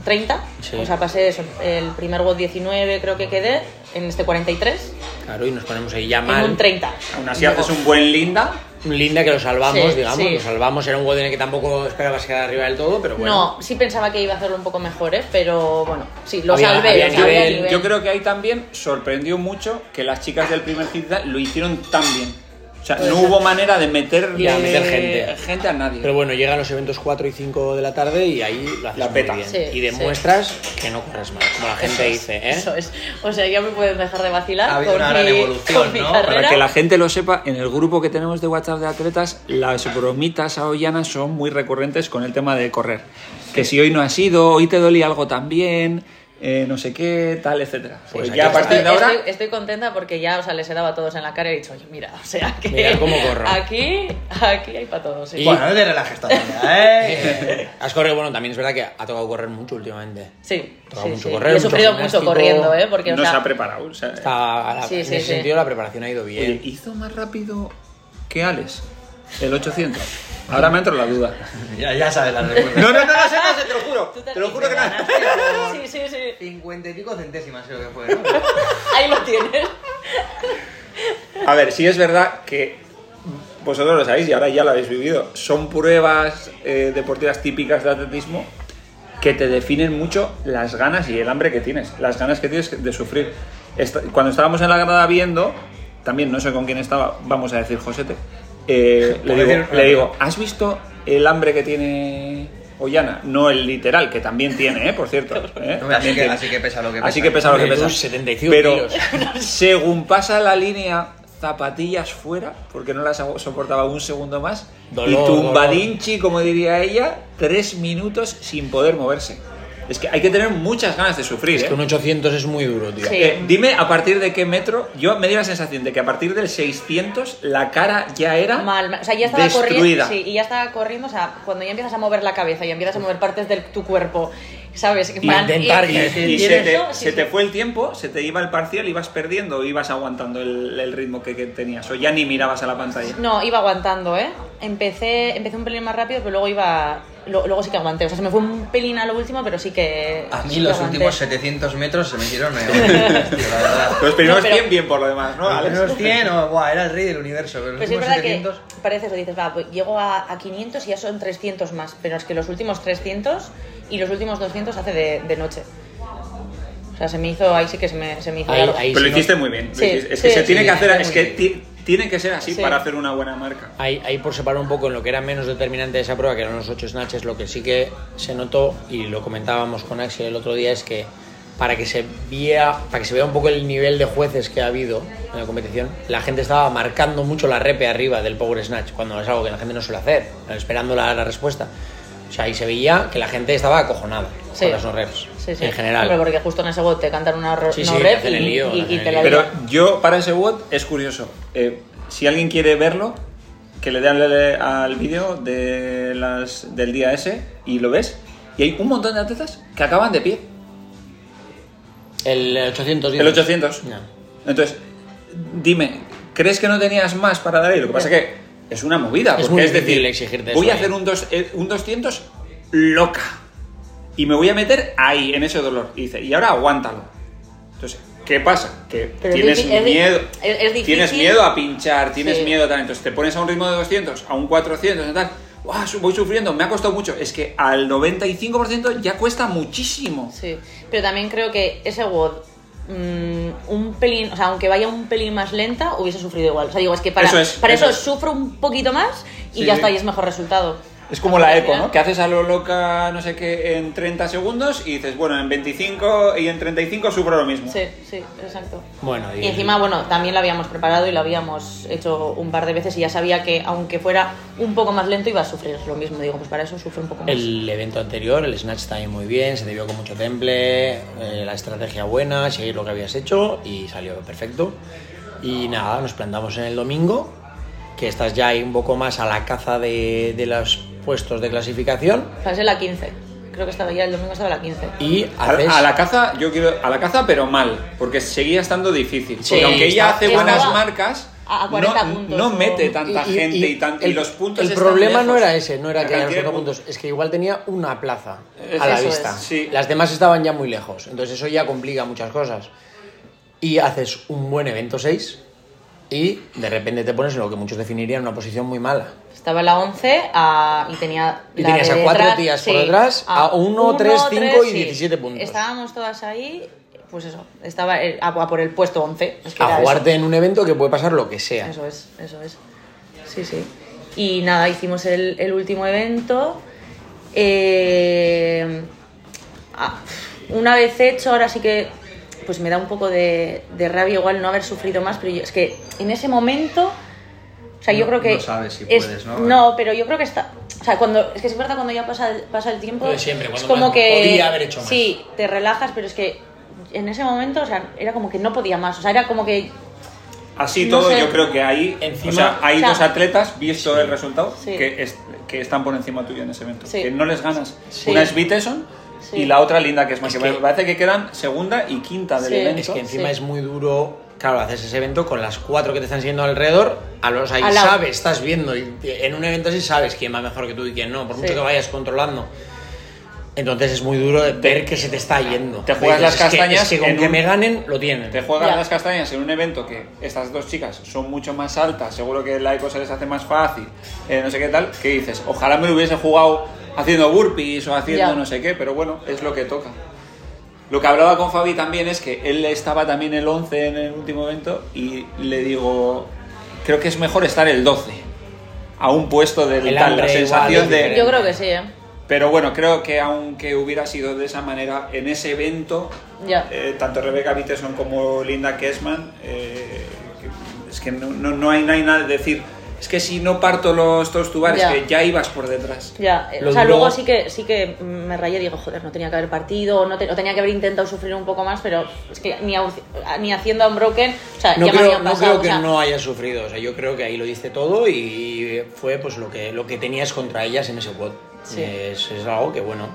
30, Sí. o sea, pasé eso, el primer WOD 19 creo que quedé, en este 43, Claro, y nos ponemos ahí ya en mal. un 30. Aún así haces un buen linda. Un Linda que lo salvamos, Sí, digamos, sí. lo salvamos. Era un gol en el que tampoco esperabas quedar arriba del todo, pero bueno. No, sí pensaba que iba a hacerlo un poco mejor, ¿eh? pero bueno, sí, lo Había- salvé. había o sea, había nivel. nivel. Yo creo que ahí también sorprendió mucho que las chicas del primer hit lo hicieron tan bien. O sea, no hubo manera de meterle Ya, meter gente. gente a nadie. Pero bueno, llegan los eventos 4 y 5 de la tarde y ahí lo haces La muy bien. Sí, y demuestras que no corres mal, como la gente dice, ¿eh? Eso es. O sea, ya me puedes dejar de vacilar Ha habido con, una gran mi, evolución, ¿no? carrera. Para que la gente lo sepa, en el grupo que tenemos de WhatsApp de atletas, las bromitas a Ollana son muy recurrentes con el tema de correr. Que si hoy no has ido, hoy te dolía algo también, eh, no sé qué, tal, etcétera. Pues aquí ya a partir de ahora... Estoy, estoy contenta porque ya, o sea, les he dado a todos en la cara y he dicho, oye, mira, o sea, que Mira cómo corro. aquí, aquí hay para todos. sí. Y- Bueno, no te relajes todavía, ¿eh? Has corrido, bueno, también es verdad que ha tocado correr mucho últimamente. Sí, sí, mucho sí. correr, Y he sufrido mucho corriendo, ¿eh? Porque, o no sea, se ha preparado. o sea, Está, la- Sí, en sí, ese sí. sentido la preparación ha ido bien. oye, hizo más rápido que Alex, el 800. Ahora me entra la duda. ya, ya sabes la respuesta. No, no, no, no sé, no sé, te lo juro. tú Te lo juro que no. Sí, sí, sí. 50 y pico centésimas creo que fue, ¿no? Ahí lo tienes. A ver, sí es verdad que vosotros lo sabéis y ahora ya lo habéis vivido. Son pruebas eh, deportivas típicas de atletismo que te definen mucho las ganas y el hambre que tienes, las ganas que tienes de sufrir. Esta- cuando estábamos en la grada viendo, también no sé con quién estaba, vamos a decir Josete, eh, le, digo, le digo, ¿has visto el hambre que tiene Ollana? No el literal, que también tiene, ¿eh? por cierto. ¿eh? Así, que, tiene. así que pesa lo que pesa. Así que pesa lo que pesa. tú, 75 Pero kilos. según pasa la línea, zapatillas fuera, porque no las soportaba un segundo más. Dolor, y tumbadinchi, como diría ella, tres minutos sin poder moverse. Es que hay que tener muchas ganas de sufrir. Es ¿eh? que un 800 es muy duro, tío. Sí. Eh, dime a partir de qué metro. Yo me dio la sensación de que a partir del 600 la cara ya era Mal, mal. O sea, ya estaba destruida. corriendo. Sí, y ya estaba corriendo. O sea, cuando ya empiezas a mover la cabeza y empiezas a mover partes de tu cuerpo, ¿sabes? Y plan, intentar y- Y y se, te, sí, se sí. te fue el tiempo, se te iba el parcial, ibas perdiendo o ibas aguantando el, el ritmo que, que tenías. O ya ni mirabas a la pantalla. No, iba aguantando, ¿eh? Empecé, empecé un pelín más rápido, pero luego iba. Lo- luego sí que aguanté. O sea, se me fue un pelín a lo último, pero sí que. A mí sí los aguanté. últimos 700 metros se me hicieron verdad. Los primeros No, pero- 100 bien por lo demás, ¿no? Los primeros 100, oh, buah, era el rey del universo, pero los Pues es verdad 700... que parece eso, dices, va, pues llego a, a 500 y ya son 300 más, pero es que los últimos 300 y los últimos 200 hace de, de noche. O sea, se me hizo, ahí sí que se me, se me hizo Ahí- ahí Pero lo sí, no- hiciste muy bien. lo Sí, es que sí, se tiene sí, que hacer, es que tiene que ser así Sí. para hacer una buena marca. Ahí, ahí por separar un poco en lo que era menos determinante de esa prueba, que eran los 8 snatches, lo que sí que se notó, y lo comentábamos con Axel el otro día, es que para que se vea, para que se vea un poco el nivel de jueces que ha habido en la competición, la gente estaba marcando mucho la repe arriba del Power Snatch, cuando es algo que la gente no suele hacer, esperando la, la respuesta. O sea, ahí se veía que la gente estaba acojonada Sí. con las no reps, Sí, sí. en general. Porque justo en ese bot te cantan una ro- Sí, no sí, rep y, el lío, y- te y la. Pero yo, para ese WOD, es curioso. Eh, si alguien quiere verlo, que le den al- al vídeo de las, del día ese y lo ves. Y hay un montón de atletas que acaban de pie. El 800 El 800. Ya. Entonces, dime, ¿crees que no tenías más para dar ahí? Lo que pasa es que es una movida. Es porque muy es difícil decir, exigirte voy eso a hacer un, dos- eh, un 200 loca. Y me voy a meter ahí, en ese dolor. Y dice, y ahora aguántalo. Entonces, ¿qué pasa? Que Pero es tienes es miedo. es- es difícil. Tienes miedo a pinchar, tienes Sí. miedo a tal. Entonces te pones a un ritmo de 200, a un 400 y tal. Voy sufriendo, me ha costado mucho. Es que al 95% ya cuesta muchísimo. Sí, pero también creo que ese WOD mm, un pelín, o sea, aunque vaya un pelín más lenta, hubiese sufrido igual. O sea, digo, es que para Eso es, para eso eso, es. sufro un poquito más y Sí, ya sí. está, y es mejor resultado. Es como la eco, ¿no? Que haces a lo loca, no sé qué, en 30 segundos y dices, bueno, en 25 y en 35 sufro lo mismo. Sí, sí, exacto. Bueno, Y encima, bueno, también lo habíamos preparado y lo habíamos hecho un par de veces y ya sabía que aunque fuera un poco más lento iba a sufrir lo mismo. Digo, pues para eso sufre un poco más. El evento anterior, el Snatch también muy bien, se te vio con mucho temple, eh, la estrategia buena, seguir lo que habías hecho y salió perfecto. Y nada, nos plantamos en el domingo, que estás ya ahí un poco más a la caza de, de los puestos de clasificación O sea, es en la 15. Creo que estaba ya el domingo estaba la 15. y A, haces... a la caza, yo quiero. A la caza, pero mal, porque seguía estando difícil. Sí, porque aunque ella hace buenas marcas, a 40 no, puntos mete tanta Y- y- gente y, tan- y el, los puntos el están problema no era ese, no era La que haya cantidad de 40 puntos, es que igual tenía una plaza a la es, vista. sí. Las demás estaban ya muy lejos, entonces eso ya complica muchas cosas. Y haces un buen evento 6 y de repente te pones en lo que muchos definirían una posición muy mala. Estaba en la 11 a- y tenía. Y la tenías de a cuatro detrás, tías por detrás, a uno, tres, cinco y 17 puntos. Estábamos todas ahí, pues eso. Estaba el- a, a por el puesto 11. Es que A jugarte eso. en un evento que puede pasar lo que sea. Eso es, eso es. Sí, sí. Y nada, hicimos el, el último evento. Eh, ah, una vez hecho, ahora sí que pues me da un poco de, de rabia igual no haber sufrido más, pero yo- es que en ese momento, o sea, yo No- creo que... no sabes si es- puedes, ¿no? No, pero yo creo que está... O sea, cuando, es que es verdad cuando ya pasa el, pasa el tiempo, de siempre, es cuando como más- que... podía haber hecho más. Sí, te relajas, pero es que en ese momento, o sea, era como que no podía más, o sea, era como que... Así No todo, sé. yo creo que ahí, Encima- o sea, hay o sea, dos atletas, visto el resultado, Sí. que, es- que están por encima tuyo en ese evento. Sí. Que no les ganas. Sí. Una es Viteson Sí. y la otra Linda, que es más Es que, que- me parece que quedan segunda y quinta del Sí. evento. Es que encima Sí. es muy duro, claro, haces ese evento con las cuatro que te están siguiendo alrededor, a los ahí Al lado. sabes, estás viendo, y en un evento sí sabes quién va mejor que tú y quién no, por mucho que vayas controlando. Entonces es muy duro de ver que se te está yendo. Te juegas Dices, las "Es que- castañas es que, con que un- me ganen, lo tienen. Te juegas Ya. las castañas en un evento que estas dos chicas son mucho más altas, seguro que la eco se les hace más fácil, eh, no sé qué tal, que dices, ojalá me lo hubiese jugado haciendo burpees o haciendo Ya. no sé qué, pero bueno, es lo que toca. Lo que hablaba con Fabi también es que él estaba también el 11 en el último evento y le digo, creo que es mejor estar el 12 a un puesto del El tal, la sensación de... Yo creo que sí, ¿eh? Pero bueno, creo que aunque hubiera sido de esa manera, en ese evento, Ya. eh, tanto Rebecca Viteson como Linda Kessman, eh, es que no, no, no hay, no hay nada de decir, es que si no parto los toast to bar, Ya. es que ya ibas por detrás. Ya, eh, Lo o sea, luego sí que sí que me rayé, digo, joder, no tenía que haber partido, no, te- o tenía que haber intentado sufrir un poco más, pero es que ni, au- ni haciendo Unbroken, o sea, No ya me creo, habían no pasado, creo o que sea, no hayas sufrido, o sea, yo creo que ahí lo diste todo y fue pues lo que, lo que tenías contra ellas en ese WOD. Sí. Es, es algo que bueno,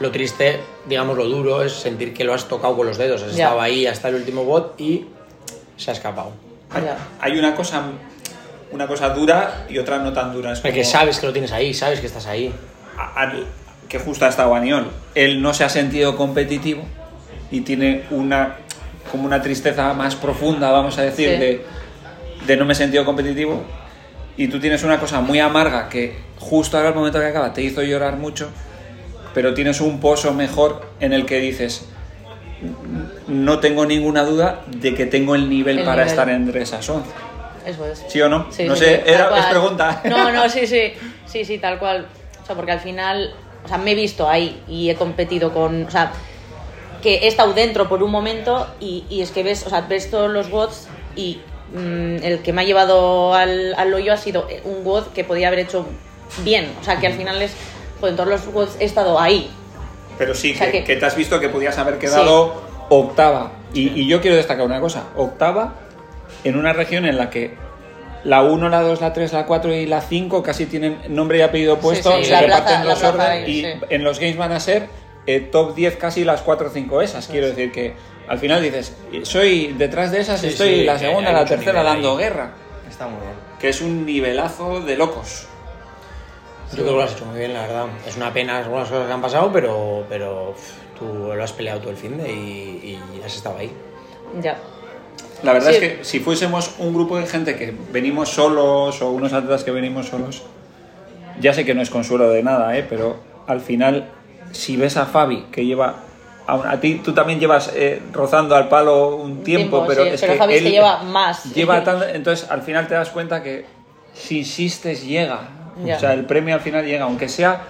lo triste, digamos lo duro, es sentir que lo has tocado con los dedos, has Ya. estado ahí hasta el último WOD y se ha escapado. Hay una cosa, una cosa dura y otra no tan dura. Es Porque como- sabes que lo tienes ahí, sabes que estás ahí. a- que justo ha estado Aniol. Él no se ha sentido competitivo y tiene una como una tristeza más profunda, vamos a decir, Sí. de, de no me he sentido competitivo. Y tú tienes una cosa muy amarga que justo ahora al momento que acaba te hizo llorar mucho, pero tienes un pozo mejor en el que dices, no tengo ninguna duda de que tengo el nivel El para nivel. estar entre esas 11. Eso es. ¿Sí o no? Sí, no sí, sé, sí, era, es pregunta. No, no, sí, sí, sí, sí, tal cual. O sea, porque al final, o sea, me he visto ahí y he competido con, o sea, que he estado dentro por un momento y, y es que ves, o sea, ves todos los WODs y mm, el que me ha llevado al, al hoyo ha sido un WOD que podía haber hecho bien. O sea, que al final es, pues en todos los WODs he estado ahí. Pero sí, O sea que, que- que te has visto que podías haber quedado octava. Y, y yo quiero destacar una cosa, octava en una región en la que la 1, la 2, la 3, la 4 y la 5 casi tienen nombre y apellido puesto, sí, se la reparten los orden ahí, y sí. en los games van a ser eh, top 10 casi las 4 o 5 esas. Quiero decir que al final dices, soy detrás de esas, Sí, estoy sí, la que segunda, la tercera dando ahí. guerra. Está muy bien. Que es un nivelazo de locos. Yo creo que lo has hecho muy bien, la verdad. Es una pena algunas cosas que han pasado, pero, pero tú lo has peleado todo el fin de y, y has estado ahí. Ya. La verdad Sí. es que si fuésemos un grupo de gente que venimos solos o unos atletas que venimos solos, ya sé que no es consuelo de nada, ¿eh? pero al final, si ves a Fabi que lleva aún a ti tú también llevas eh, rozando al palo un tiempo, Tiempo, pero sí, es pero que Javi es que él lleva más. Lleva tanto, entonces al final te das cuenta que si insistes llega. Ya. O sea, el premio al final llega, aunque sea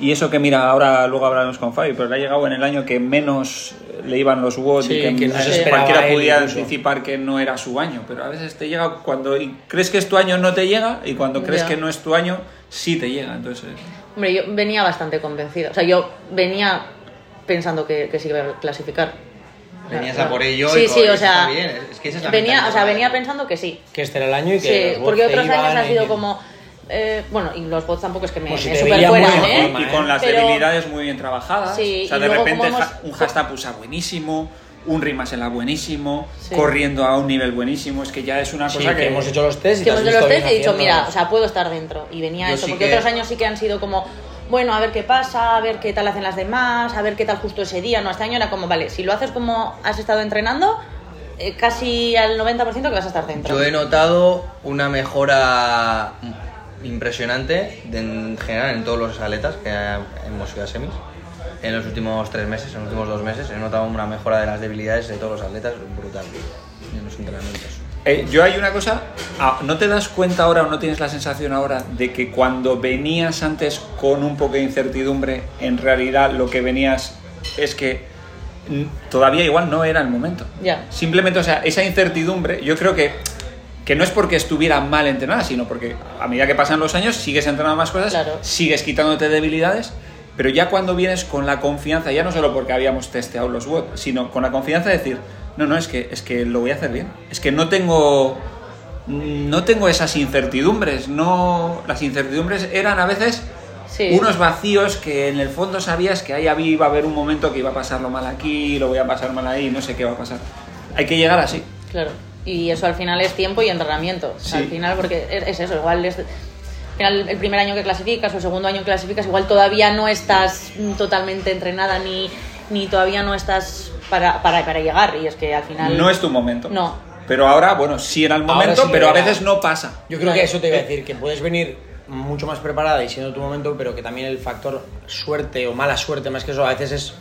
y eso que mira, ahora luego hablaremos con Fabi, pero le ha llegado en el año que menos le iban los WOT Sí, y que, que no se eh, cualquiera podía anticipar que no era su año, pero a veces te llega cuando y crees que es tu año no te llega y cuando crees Ya. que no es tu año sí te llega, entonces Hombre, yo venía bastante convencida. O sea, yo venía pensando que, que sí iba a clasificar. Venías Claro. a por ello Sí, y sí, o sea, está bien, es que esa es la venía, o sea, venía pensando que sí. Que este era el año y que Sí, los porque otros años ha sido y- como... eh, bueno, y los bots tampoco es que me, Pues si me super muy ¿eh? y con las Pero- debilidades muy bien trabajadas. Sí, o sea, de luego repente hemos- un hashtag usa buenísimo, un rimasela buenísimo, Sí. corriendo a un nivel buenísimo, es que ya es una Sí, cosa que hemos hecho los test y que te has hemos hecho los test y he dicho, mira, o sea, puedo estar dentro. Y venía Yo eso, sí porque que- otros años sí que han sido como, bueno, a ver qué pasa, a ver qué tal hacen las demás, a ver qué tal justo ese día. No, este año era como, vale, si lo haces como has estado entrenando, eh, casi al 90% que vas a estar dentro. Yo he notado una mejora impresionante de- en general en todos los atletas que hemos ido a semis. En los últimos tres meses, en los últimos dos meses, he notado una mejora de las debilidades de todos los atletas brutal en los entrenamientos. Eh, yo hay una cosa, ah, ¿no te das cuenta ahora o no tienes la sensación ahora de que cuando venías antes con un poco de incertidumbre, en realidad lo que venías es que todavía igual no era el momento? Ya. Simplemente, o sea, esa incertidumbre, yo creo que, que no es porque estuviera mal entrenada, sino porque a medida que pasan los años sigues entrenando más cosas, Claro. sigues quitándote debilidades, pero ya cuando vienes con la confianza, ya no solo porque habíamos testeado los WOD, sino con la confianza de decir, no, no, es que, es que lo voy a hacer bien. Es que no tengo, no tengo esas incertidumbres, no, las incertidumbres eran a veces Sí. unos vacíos que en el fondo sabías que ahí había- iba a haber un momento que iba a pasarlo mal aquí, lo voy a pasar mal ahí, no sé qué va a pasar. Hay que llegar así. Claro. Y eso al final es tiempo y entrenamiento. Sí. Al final, porque es, es eso, igual es. Al final, el primer año que clasificas o el segundo año que clasificas, igual todavía no estás totalmente entrenada ni, ni todavía no estás para, para, para llegar. Y es que al final. No es tu momento. No. Pero ahora, bueno, sí era el momento, sí, pero a veces no pasa. Yo creo que eso te iba a decir, que puedes venir mucho más preparada y siendo tu momento, pero que también el factor suerte o mala suerte, más que eso, a veces es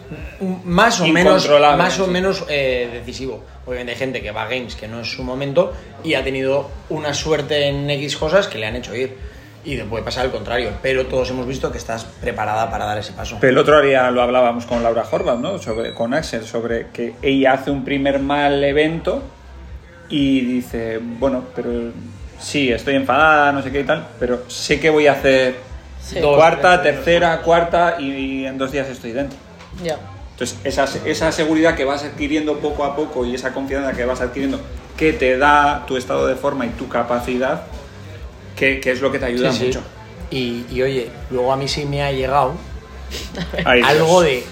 más o menos, más o sí. menos eh, decisivo. Obviamente hay gente que va a games que no es su momento y ha tenido una suerte en X cosas que le han hecho ir. Y te puede pasar al contrario, pero todos hemos visto que estás preparada para dar ese paso. Pero el otro día lo hablábamos con Laura Horvath, ¿no? Sobre, con Axel, sobre que ella hace un primer mal evento y dice, bueno, pero sí, estoy enfadada, no sé qué y tal, pero sé que voy a hacer Sí. Dos, cuarta, tres, tercera, cuarta y en dos días estoy dentro. Ya. Entonces, esa, esa seguridad que vas adquiriendo poco a poco y esa confianza que vas adquiriendo que te da tu estado de forma y tu capacidad, que, que es lo que te ayuda Sí, sí. mucho. Y, y oye, luego a mí sí me ha llegado Ay, Dios. algo de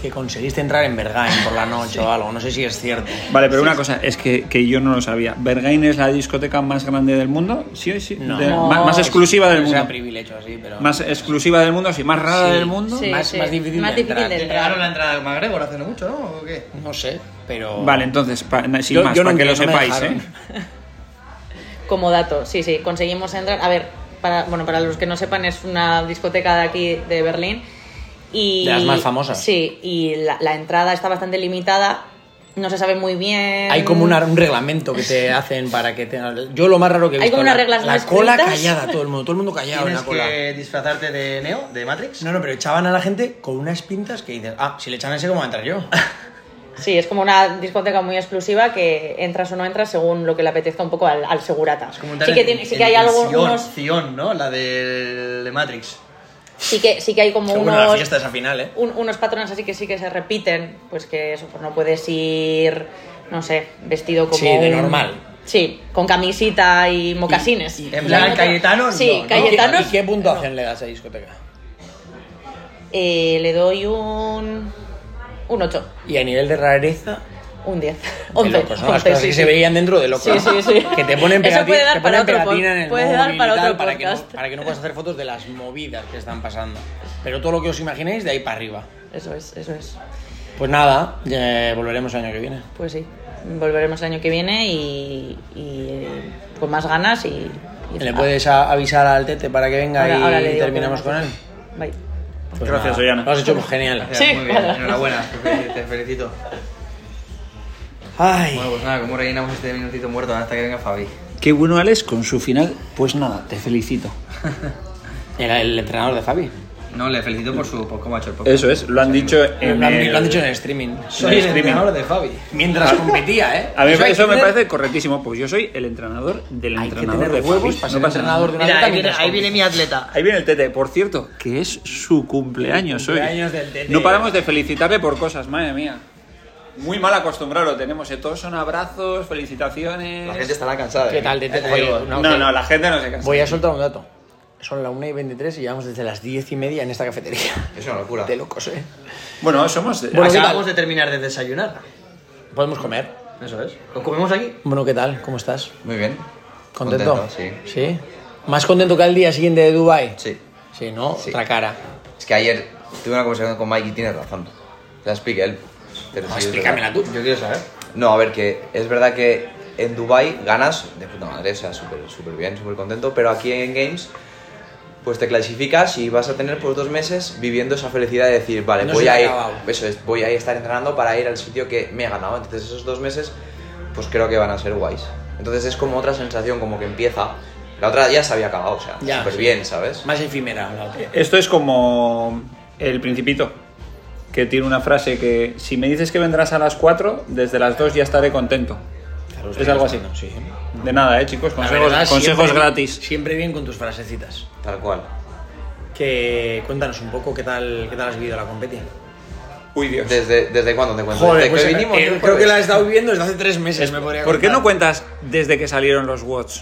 que conseguiste entrar en Bergain por la noche o algo, no sé si es cierto. Vale, pero una cosa, es que, que yo no lo sabía. ¿Bergain es la discoteca más grande del mundo? Sí, sí. No. De- No. más, más exclusiva del No sea mundo. privilegio así, pero... Más exclusiva del mundo, sí, más rara Sí. del mundo. Sí, Más- sí. más difícil Más de difícil entrar. de Te entrar. la entrada al McGregor hace no mucho, ¿no? ¿O qué? No sé, pero... Vale, entonces, pa- na- sin Yo- más, yo para que lo sepáis, ¿eh? Como dato, sí, sí, conseguimos entrar. A ver, para, bueno, para los que no sepan, es una discoteca de aquí de Berlín. Y, De las más famosas. Sí, y la, la entrada está bastante limitada. No se sabe muy bien. Hay como una- un reglamento que te hacen para que tengas... Yo lo más raro que he Hay visto... como unas la- reglas La no cola callada, todo el mundo, todo el mundo callado en ¿Tienes la cola. que disfrazarte de Neo, de Matrix? No, no, pero echaban a la gente con unas pintas que dices, ah, si le echan ese, ¿cómo voy a entrar yo? Sí, es como una discoteca muy exclusiva que entras o no entras según lo que le apetezca un poco al, al segurata. Es como sí que, tiene, sí que hay algo, Sion, unos, Sion, ¿no? La de, de Matrix. Sí que, sí que hay como unos, fiesta esa final, ¿eh? un- unos patrones así que sí que se repiten, pues que eso, pues no puedes ir, no sé, vestido como Sí, de un- normal. Sí, con camisita y mocasines. Y- y- en plan Cayetano, Sí, no, ¿no? Cayetanos. ¿Y qué puntuación le das a discoteca? Eh, le doy un un 8, Y a nivel de rareza... un 10, de 11, locos, ¿no? Las 11, cosas sí, que sí. se veían dentro de locos. Sí, sí, sí. Que te ponen, Eso pegati- puede dar te para otro pegatina en el puede móvil dar y para tal, otro para que, no, para que no puedas hacer fotos de las movidas que están pasando. Pero todo lo que os imaginéis de ahí para arriba. Eso es, eso es. Pues nada, ya volveremos el año que viene. Pues sí, volveremos el año que viene y, y, eh, con más ganas y... y ¿Le ah, puedes a- avisar al Tete para que venga ahora- y ahora le terminamos con él? Bye. Pues Gracias, Ollana. Lo has hecho genial. Sí, Muy bien, claro. enhorabuena, te felicito. Ay. Bueno, pues nada, ¿cómo rellenamos este minutito muerto hasta que venga Fabi? Qué bueno, Alex, con su final. Pues nada, te felicito. Era el entrenador de Fabi. No, le felicito por su por cómo ha hecho el podcast. Eso es, lo han dicho en Lo han, el- lo han dicho en el streaming. Soy el streaming. entrenador de Fabi. Mientras competía, ¿eh? A mí eso que me tener- parece correctísimo. Pues yo soy el entrenador del Hay que entrenador tener de huevos Fabi. para No ser entrenador de una Mira, atleta ahí viene, ahí viene mi atleta. Ahí viene el Tete, por cierto, que es su cumpleaños hoy. Cumpleaños del Tete. No paramos de felicitarle por cosas, madre mía. Muy mal acostumbrado lo tenemos, ¿eh? todos son abrazos, felicitaciones. La gente estará cansada. ¿Qué ¿eh? tal? Te digo, No, que- no, la gente no se cansa. Voy a soltar un dato. Son la 1 y 23 y llevamos desde las 10 y media en esta cafetería. Es una locura. De locos, ¿eh? Bueno, somos. Bueno, ¿qué Acabamos de terminar de desayunar. Podemos comer. Eso es. ¿Lo comemos aquí? Bueno, ¿qué tal? ¿Cómo estás? Muy bien. ¿Contento? sí. ¿Sí? ¿Más contento que al día siguiente de Dubai? Sí. Sí, ¿no? Sí. Otra cara. Es que ayer tuve una conversación con Mike y tiene razón. Te la expliqué él. Pero sí, es explícamela tú. Yo quiero saber. No, a ver, que es verdad que en Dubai ganas de puta madre, o sea, súper súper bien, súper contento, pero aquí en Games pues te clasificas y vas a tener pues dos meses viviendo esa felicidad de decir, vale, No voy a ir, eso es, voy a estar entrenando para ir al sitio que me he ganado. Entonces esos dos meses pues creo que van a ser guays. Entonces es como otra sensación, como que empieza. La otra ya se había acabado, o sea, súper sí. bien, ¿sabes? Más efímera la otra. Esto es como el Principito, que tiene una frase que si me dices que vendrás a las 4, desde las 2 ya estaré contento. Claro, Es algo así. Sí. De nada, eh, chicos. Consejos, verdad, consejos siempre- gratis. Siempre bien con tus frasecitas. Tal cual. Que cuéntanos un poco qué tal, qué tal has vivido la competición. Uy, Dios. ¿Desde, desde cuándo te cuento? Joder, desde pues que eh, vinimos. eh, creo que la has estado viviendo desde hace tres meses, me podría ¿Por qué no cuentas desde que salieron los Watch?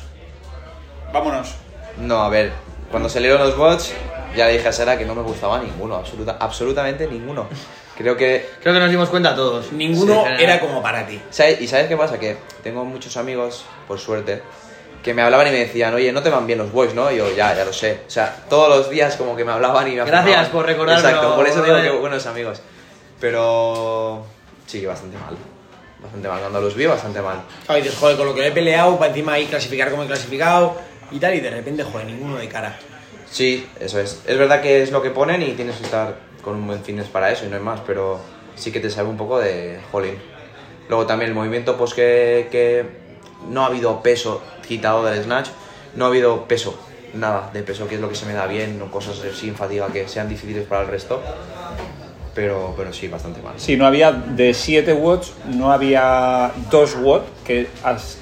Vámonos. No, a ver, cuando salieron los bots, ya le dije a Sara que no me gustaba ninguno, absoluta, absolutamente ninguno. Creo que. Creo que nos dimos cuenta todos. Ninguno Sí, era como para ti. ¿Sabes- ¿Y sabes qué pasa? Que tengo muchos amigos, por suerte, que me hablaban y me decían, oye, no te van bien los boys, ¿no? Y yo, ya, ya lo sé. O sea, todos los días como que me hablaban y me Gracias afirmaban. por recordármelo, Exacto, por eso digo que buenos amigos. Pero. Sí, bastante mal. Bastante mal. Cuando los vi, bastante mal. Claro, y dices, joder, con lo que he peleado, para encima ahí clasificar como he clasificado y tal, y de repente, joder, ninguno de cara. Sí, eso es. Es verdad que es lo que ponen y tienes que estar con un buen fitness para eso y no hay más, pero sí que te sabe un poco de jolín. Luego también el movimiento, pues que, que no ha habido peso quitado del snatch, no ha habido peso, nada de peso, que es lo que se me da bien, o cosas sin fatiga que sean difíciles para el resto, pero, pero sí, bastante mal. Si no había de 7 watts, no había 2 watts, que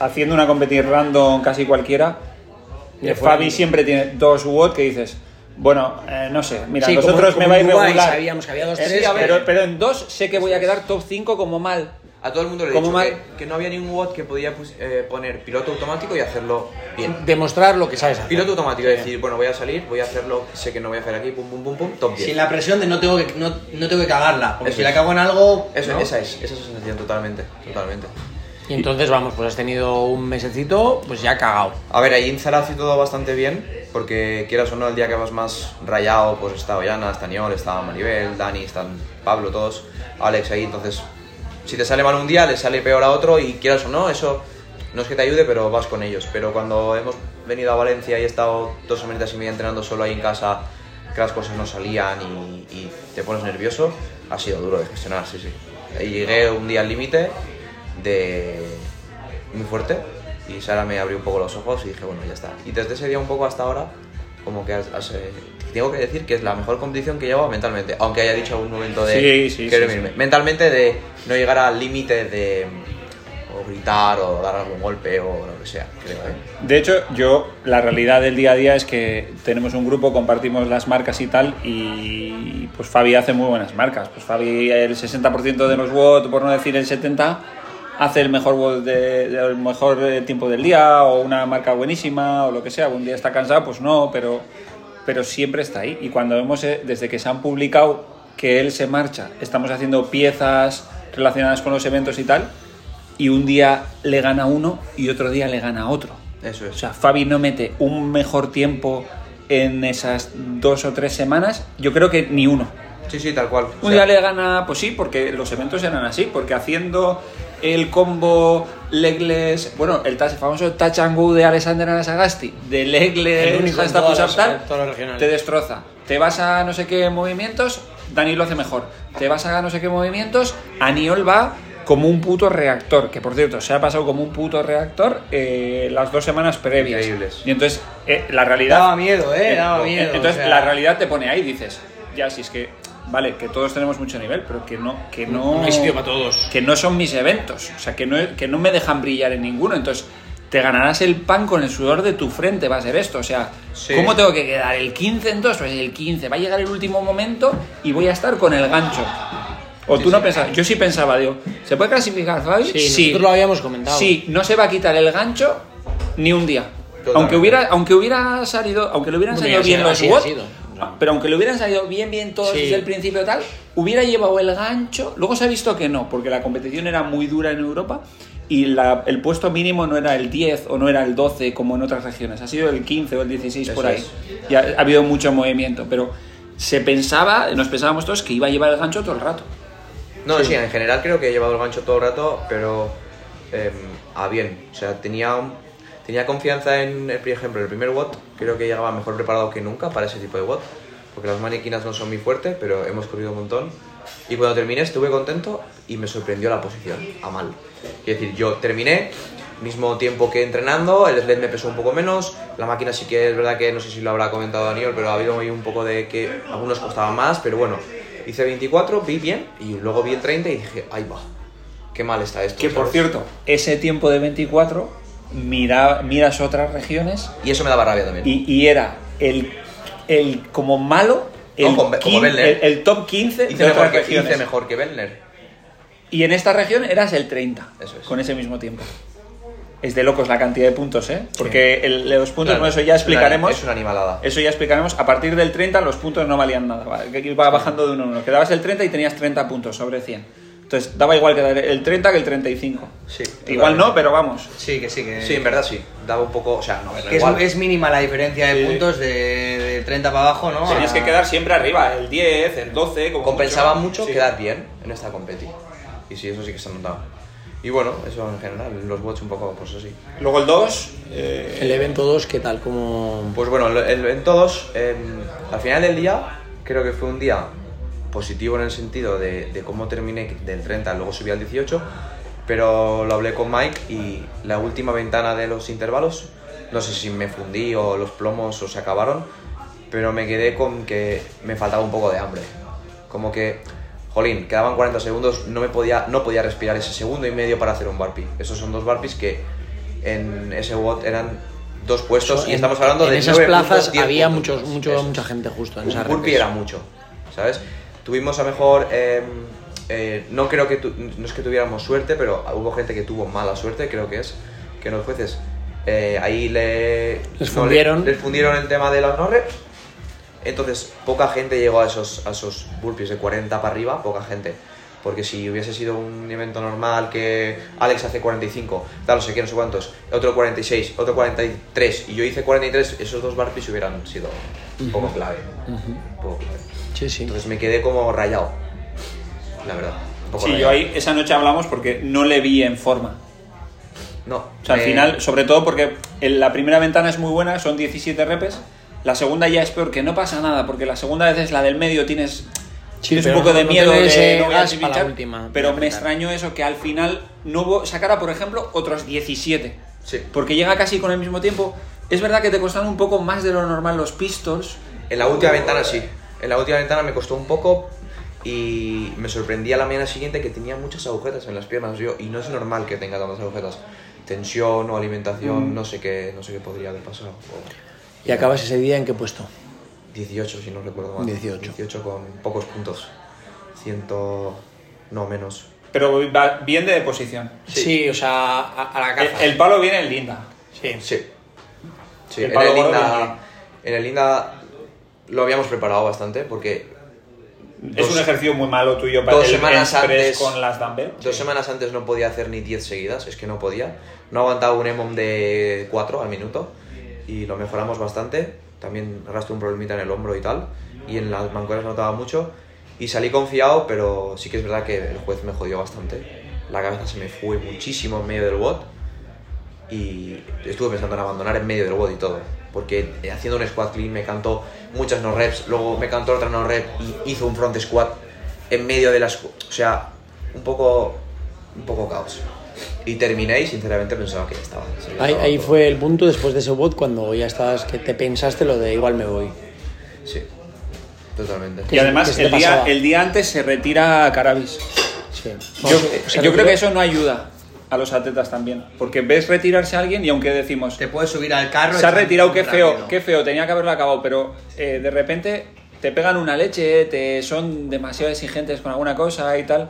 haciendo una competición random casi cualquiera, Eh, Fabi siempre tiene 2 watts que dices, bueno, eh, no sé, mira, Sí, los como- otros como me va a ir regular. sabíamos que había dos, Eh, tres, sí, a ver, pero- en 2 sé que voy a quedar top 5 como mal. A todo el mundo le he ¿Cómo dicho mal? que, que no había ningún WOD que podía pues, eh, poner piloto automático y hacerlo bien. Demostrar lo que sabes hacer. Piloto automático, es decir, bueno, voy a salir, voy a hacerlo, sé que no voy a hacer aquí, pum, pum, pum, pum, top 10. Sin la presión de no tengo que, no, no tengo que cagarla. Porque Eso si la cago en algo. Eso, ¿no? esa es, esa es la sensación totalmente, totalmente. Y entonces, vamos, pues has tenido un mesecito, pues ya cagado. A ver, ahí en Zara hace todo bastante bien, porque quieras o no, el día que vas más rayado, pues está Ollana, está Niol, está Maribel, Dani, están Pablo, todos, Alex ahí, entonces, si te sale mal un día, le sale peor a otro, y quieras o no, eso no es que te ayude, pero vas con ellos. Pero cuando hemos venido a Valencia y he estado dos semanitas y media entrenando solo ahí en casa, que las cosas no salían y, y te pones nervioso, ha sido duro de gestionar, sí, sí. Y llegué un día al límite de muy fuerte y Sara me abrió un poco los ojos y dije, bueno, ya está. Y desde ese día un poco hasta ahora, como que has- has, eh, tengo que decir que es la mejor competición que he llevado mentalmente, aunque haya dicho algún momento de Sí, sí, quiero sí. Mentalmente de no llegar al límite de o gritar o dar algún golpe o lo que sea, creo, ¿eh? De hecho, yo, la realidad del día a día es que tenemos un grupo, compartimos las marcas y tal, y pues Fabi hace muy buenas marcas. Pues Fabi, el 60% de los WOT, por no decir el 70%, hace el mejor WOT de, de- el mejor eh, tiempo del día, o una marca buenísima, o lo que sea. Un día está cansado, pues no, pero, pero siempre está ahí. Y cuando vemos, eh, desde que se han publicado que él se marcha, estamos haciendo piezas relacionadas con los eventos y tal, y un día le gana uno y otro día le gana otro. Eso es. O sea, Fabi no mete un mejor tiempo en esas dos o tres semanas, yo creo que ni uno. Sí, sí, tal cual. Un día le gana, pues sí, porque los eventos eran así, porque haciendo el combo legless, bueno, el touch- famoso go de Alexander Anasagasti, de El en hasta te destroza. Te vas a no sé qué movimientos, Dani lo hace mejor. Te vas a no sé qué movimientos, Aniol va como un puto reactor, que por cierto se ha pasado como un puto reactor eh, las dos semanas previas. Increíbles. Y entonces eh, la realidad... Daba miedo, eh, daba miedo. Entonces o sea. la realidad te pone ahí, dices, ya si es que, vale, que todos tenemos mucho nivel, pero que no, que no, No hay sitio para todos. que no son mis eventos, o sea, que no, que no me dejan brillar en ninguno, entonces te ganarás el pan con el sudor de tu frente, va a ser esto, o sea, Sí. ¿cómo tengo que quedar? ¿El 15 en 2? Pues el 15, va a llegar el último momento y voy a estar con el gancho. O tú no pensabas, yo sí pensaba, digo, ¿se puede clasificar, Fabi? Sí, nosotros lo habíamos comentado. Sí, no se va a quitar el gancho ni un día. Totalmente. Aunque hubiera, aunque hubiera salido, aunque le hubieran salido bien sí, los pero aunque le hubieran salido bien bien todos Sí. desde el principio tal, hubiera llevado el gancho. Luego se ha visto que no, porque la competición era muy dura en Europa y la- el puesto mínimo no era el 10 o no era el 12 como en otras regiones, ha sido el 15 o el 16 por ahí. es. Y ha, ha habido mucho movimiento, pero se pensaba, nos pensábamos todos que iba a llevar el gancho todo el rato. No, sí. en general creo que he llevado el gancho todo el rato, pero em, a bien. O sea, tenía, un- tenía confianza en, el, por ejemplo, el primer WOT, creo que llegaba mejor preparado que nunca para ese tipo de WOT, porque las manequinas no son muy fuertes, pero hemos corrido un montón. Y cuando terminé estuve contento y me sorprendió la posición, a mal. Es decir, yo terminé, mismo tiempo que entrenando, el sled me pesó un poco menos, la máquina sí que es verdad que no sé si lo habrá comentado Daniel, pero ha habido ahí un poco de que algunos costaban más, pero bueno, hice 24, vi bien y luego vi el 30 y dije, ahí va, qué mal está esto. Que por ¿sabes? cierto, ese tiempo de 24, mira, miras otras regiones Y eso me daba rabia también. y, y era el, el como malo, el, No, como- como el- el top 15 hice, de mejor otras que, regiones. hice mejor que Bellner. Y en esta región eras el 30, Eso es. con ese mismo tiempo. Es de locos la cantidad de puntos, ¿eh? Porque el- los puntos, Claro, bueno, eso ya es una- explicaremos. Es una animalada. Eso ya explicaremos. A partir del 30 los puntos no valían nada. iba bajando de uno a uno. Quedabas el 30 y tenías 30 puntos sobre 100. Entonces daba igual quedar el 30 que el 35. Sí, Igual no, pero vamos. Sí, que sí, que. Sí, en verdad sí. Daba un poco, o sea, no, Que es, igual. es mínima la diferencia de Sí. puntos de, de 30 para abajo, ¿no? Tenías A- que quedar siempre arriba, el 10, el 12. Como compensaba mucho Sí. quedar bien en esta competi. Y sí, eso sí que se notaba. Y bueno, eso en general, los bots un poco, pues así. Luego el 2. eh, El evento 2, ¿qué tal? ¿Cómo... Pues bueno, el- en todos, em, al final del día, creo que fue un día positivo en el sentido de, de cómo terminé del 30, luego subí al 18, pero lo hablé con Mike y la última ventana de los intervalos, no sé si me fundí o los plomos o se acabaron, pero me quedé con que me faltaba un poco de hambre. Como que, jolín, quedaban 40 segundos, no, me podía, no podía respirar ese segundo y medio para hacer un burpee. Esos son dos burpees que en ese WOT eran dos puestos y En- estamos hablando en de esas nueve plazas puntos, 10 había puntos. muchos, mucho, Eso mucha gente justo en Un esa burpee era mucho, ¿sabes? Tuvimos a mejor, eh, eh, no creo que, tu- no es que tuviéramos suerte, pero hubo gente que tuvo mala suerte, creo que es, que los jueces eh, ahí le, Les no, le- fundieron. les fundieron el tema de los no reps, entonces poca gente llegó a esos, a esos burpees de 40 para arriba, poca gente. Porque si hubiese sido un evento normal que Alex hace 45, tal, no sé qué, no sé cuántos, otro 46, otro 43 y yo hice 43, esos dos burpees hubieran sido un poco clave. Un poco clave. Sí, sí. Entonces me quedé como rayado, la verdad. un poco Sí, rayado. yo ahí esa noche hablamos porque no le vi en forma. No. O sea, al final, sobre todo porque en la primera ventana es muy buena, son 17 repes. La segunda ya es peor, que no pasa nada, porque la segunda vez es la del medio, tienes, Sí, tienes un poco no- de no miedo de no voy a la última, pero me extrañó eso, que al final no hubo, sacara, por ejemplo, otros 17. Sí. Porque llega casi con el mismo tiempo. Es verdad que te costaron un poco más de lo normal los pistols. En la última ventana sí. En la última ventana me costó un poco y me sorprendía la mañana siguiente que tenía muchas agujetas en las piernas yo y no es normal que tenga tantas agujetas. Tensión o alimentación, no sé qué, no sé qué podría haber pasado. O ¿Y acabas ese día en qué puesto? 18 si no recuerdo mal. 18. 18 con pocos puntos. Ciento no menos. Pero va bien de posición. Sí, o sea, a, a la El, caza. el palo viene en linda. Sí. Sí. Sí, El en palo el, Linda, en el Linda lo habíamos preparado bastante porque es Dos- un ejercicio muy malo tuyo para dos el semanas antes- con las dumbbell. Dos semanas antes no podía hacer ni 10 seguidas, es que no podía. No aguantaba un EMOM de 4 al minuto y lo mejoramos bastante. También arrastré un problemita en el hombro y tal. Y en las mancuernas notaba mucho. Y salí confiado, pero sí que es verdad que el juez me jodió bastante. La cabeza se me fue muchísimo en medio del WOD y estuve pensando en abandonar en medio del WOD y todo. Porque eh, haciendo un squat clean me cantó muchas no reps, luego me cantó otra no rep y hizo un front squat en medio de las... O sea, un poco, un poco caos. Y terminé y sinceramente pensaba que ya estaba. Ahí, ahí fue el punto después de ese bot cuando ya estabas, que te pensaste lo de igual me voy. Sí, totalmente. Y además, ¿Qué se te el día, pasaba? el día antes se retira Carabis. Sí. Yo, O sea, yo creo que eso no ayuda a los atletas también. Porque ves retirarse a alguien y aunque decimos, Te puedes subir al carro. se ha retirado, qué rápido. feo, qué feo, tenía que haberlo acabado, pero eh, de repente te pegan una leche, te son demasiado exigentes con alguna cosa y tal,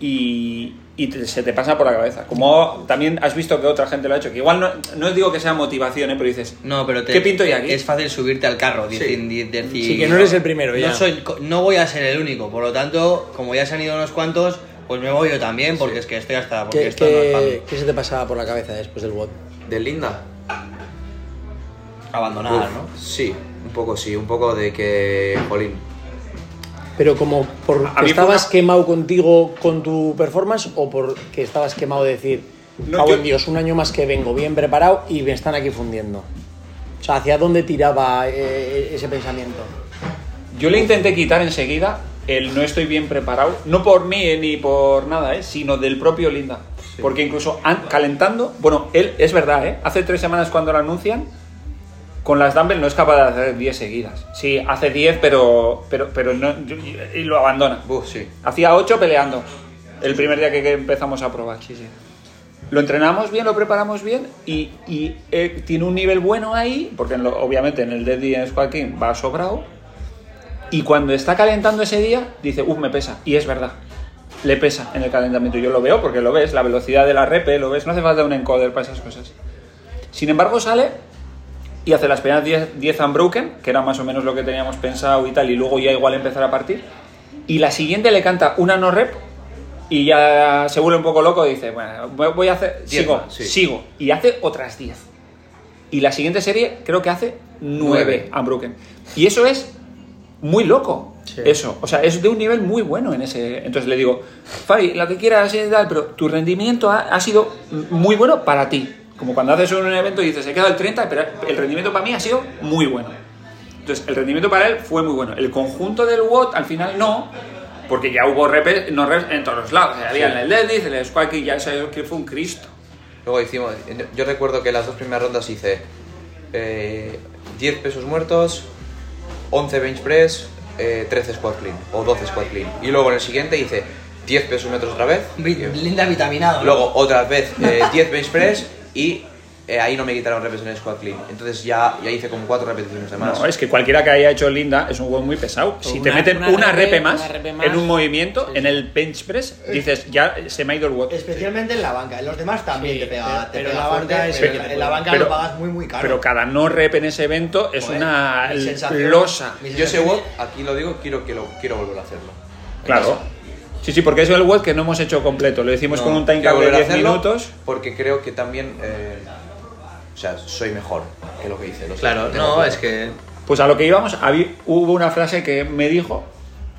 y, y te- se te pasa por la cabeza. Como también has visto que otra gente lo ha hecho, que igual no, no digo que sea motivación, ¿eh? pero dices, No, pero te- ¿qué pinto yo aquí? Es fácil subirte al carro. Decir, decir, Sí, que no eres el primero ya. No, soy, no voy a ser el único. Por lo tanto, como ya se han ido unos cuantos, pues me voy yo también, porque es que estoy hasta. Porque ¿Qué, esto no es qué- se te pasaba por la cabeza después del bot? ¿De Linda? Abandonar, Uf, ¿no? Sí, un poco sí, un poco de que, jolín, Pero como por A- a estabas una- quemado contigo con tu performance o porque estabas quemado de decir, No, "Cago yo- en Dios, un año más que vengo bien preparado y me están aquí fundiendo. O sea, ¿hacia dónde tiraba eh, ese pensamiento? Yo le intenté quitar enseguida el no estoy bien preparado, no por mí eh, ni por nada, eh, sino del propio Linda. Porque incluso an- calentando, bueno, él es verdad, ¿eh? hace tres semanas cuando lo anuncian, con las dumbbell no es capaz de hacer 10 seguidas. Sí, hace 10, pero, pero, pero no, y lo abandona. Uf, sí. Hacía 8 peleando el primer día que, empezamos a probar. Lo entrenamos bien, lo preparamos bien y, y, eh, tiene un nivel bueno ahí, porque en lo- obviamente en el Dead Squat King va sobrado. Y cuando está calentando ese día, dice, uff, me pesa. Y es verdad, le pesa en el calentamiento. Yo lo veo porque lo ves, la velocidad de la repe, lo ves, no hace falta un encoder para esas cosas. Sin embargo, sale y hace las primeras 10 10 unbroken, que era más o menos lo que teníamos pensado y tal, y luego ya igual empezar a partir. Y la siguiente le canta una no rep y ya se vuelve un poco loco y dice, bueno, voy- voy a hacer, Diez sigo, más, sí. sigo. Y hace otras 10. Y la siguiente serie creo que hace 9 unbroken. Y eso es muy loco. Eso, o sea, es de un nivel muy bueno en ese. Entonces le digo, Fabi, lo que quieras y tal, pero tu rendimiento ha, ha sido muy bueno para ti. Como cuando haces un evento y dices, he quedado el 30, pero el rendimiento para mí ha sido muy bueno. Entonces, el rendimiento para él fue muy bueno. El conjunto del WOT al final no, porque ya hubo repes, no reps en todos los lados. O sea, había en el deadlift, en el squat kick, ya eso que fue un Cristo. Luego hicimos, yo recuerdo que las dos primeras rondas hice eh, 10 pesos muertos, 11 bench press, eh, 13 squat clean o 12 squat clean. Y luego en el siguiente hice 10 pesos muertos otra vez, Linda vitaminado. ¿no? luego otra vez eh, 10 bench press y eh, ahí no me quitaron el squat clean. Entonces ya, ya hice como 4 repeticiones de más. No, es que cualquiera que haya hecho Linda es un juego muy pesado. Si te meten una una, repe, repe, más, una repe más. en un movimiento, en el bench press, dices, ya se me ha ido el WOT. Especialmente en la banca, en los demás también Sí, te pega, pero- te pero pega la fuerte, banca es pero en que la banca Pero- lo pagas muy muy caro. Pero cada no rep en ese evento es Joder, una losa. Yo ese WOD, aquí lo digo, quiero, quiero, quiero volver a hacerlo. Claro. casa. Sí, sí, porque es el WOT que no hemos hecho completo. Lo hicimos No, con un time de volver a 10 hacerlo minutos. Porque creo que también, eh, o sea, soy mejor que lo que hice. lo Claro, no, claro. es que. Pues a lo que íbamos, hubo una frase que me dijo,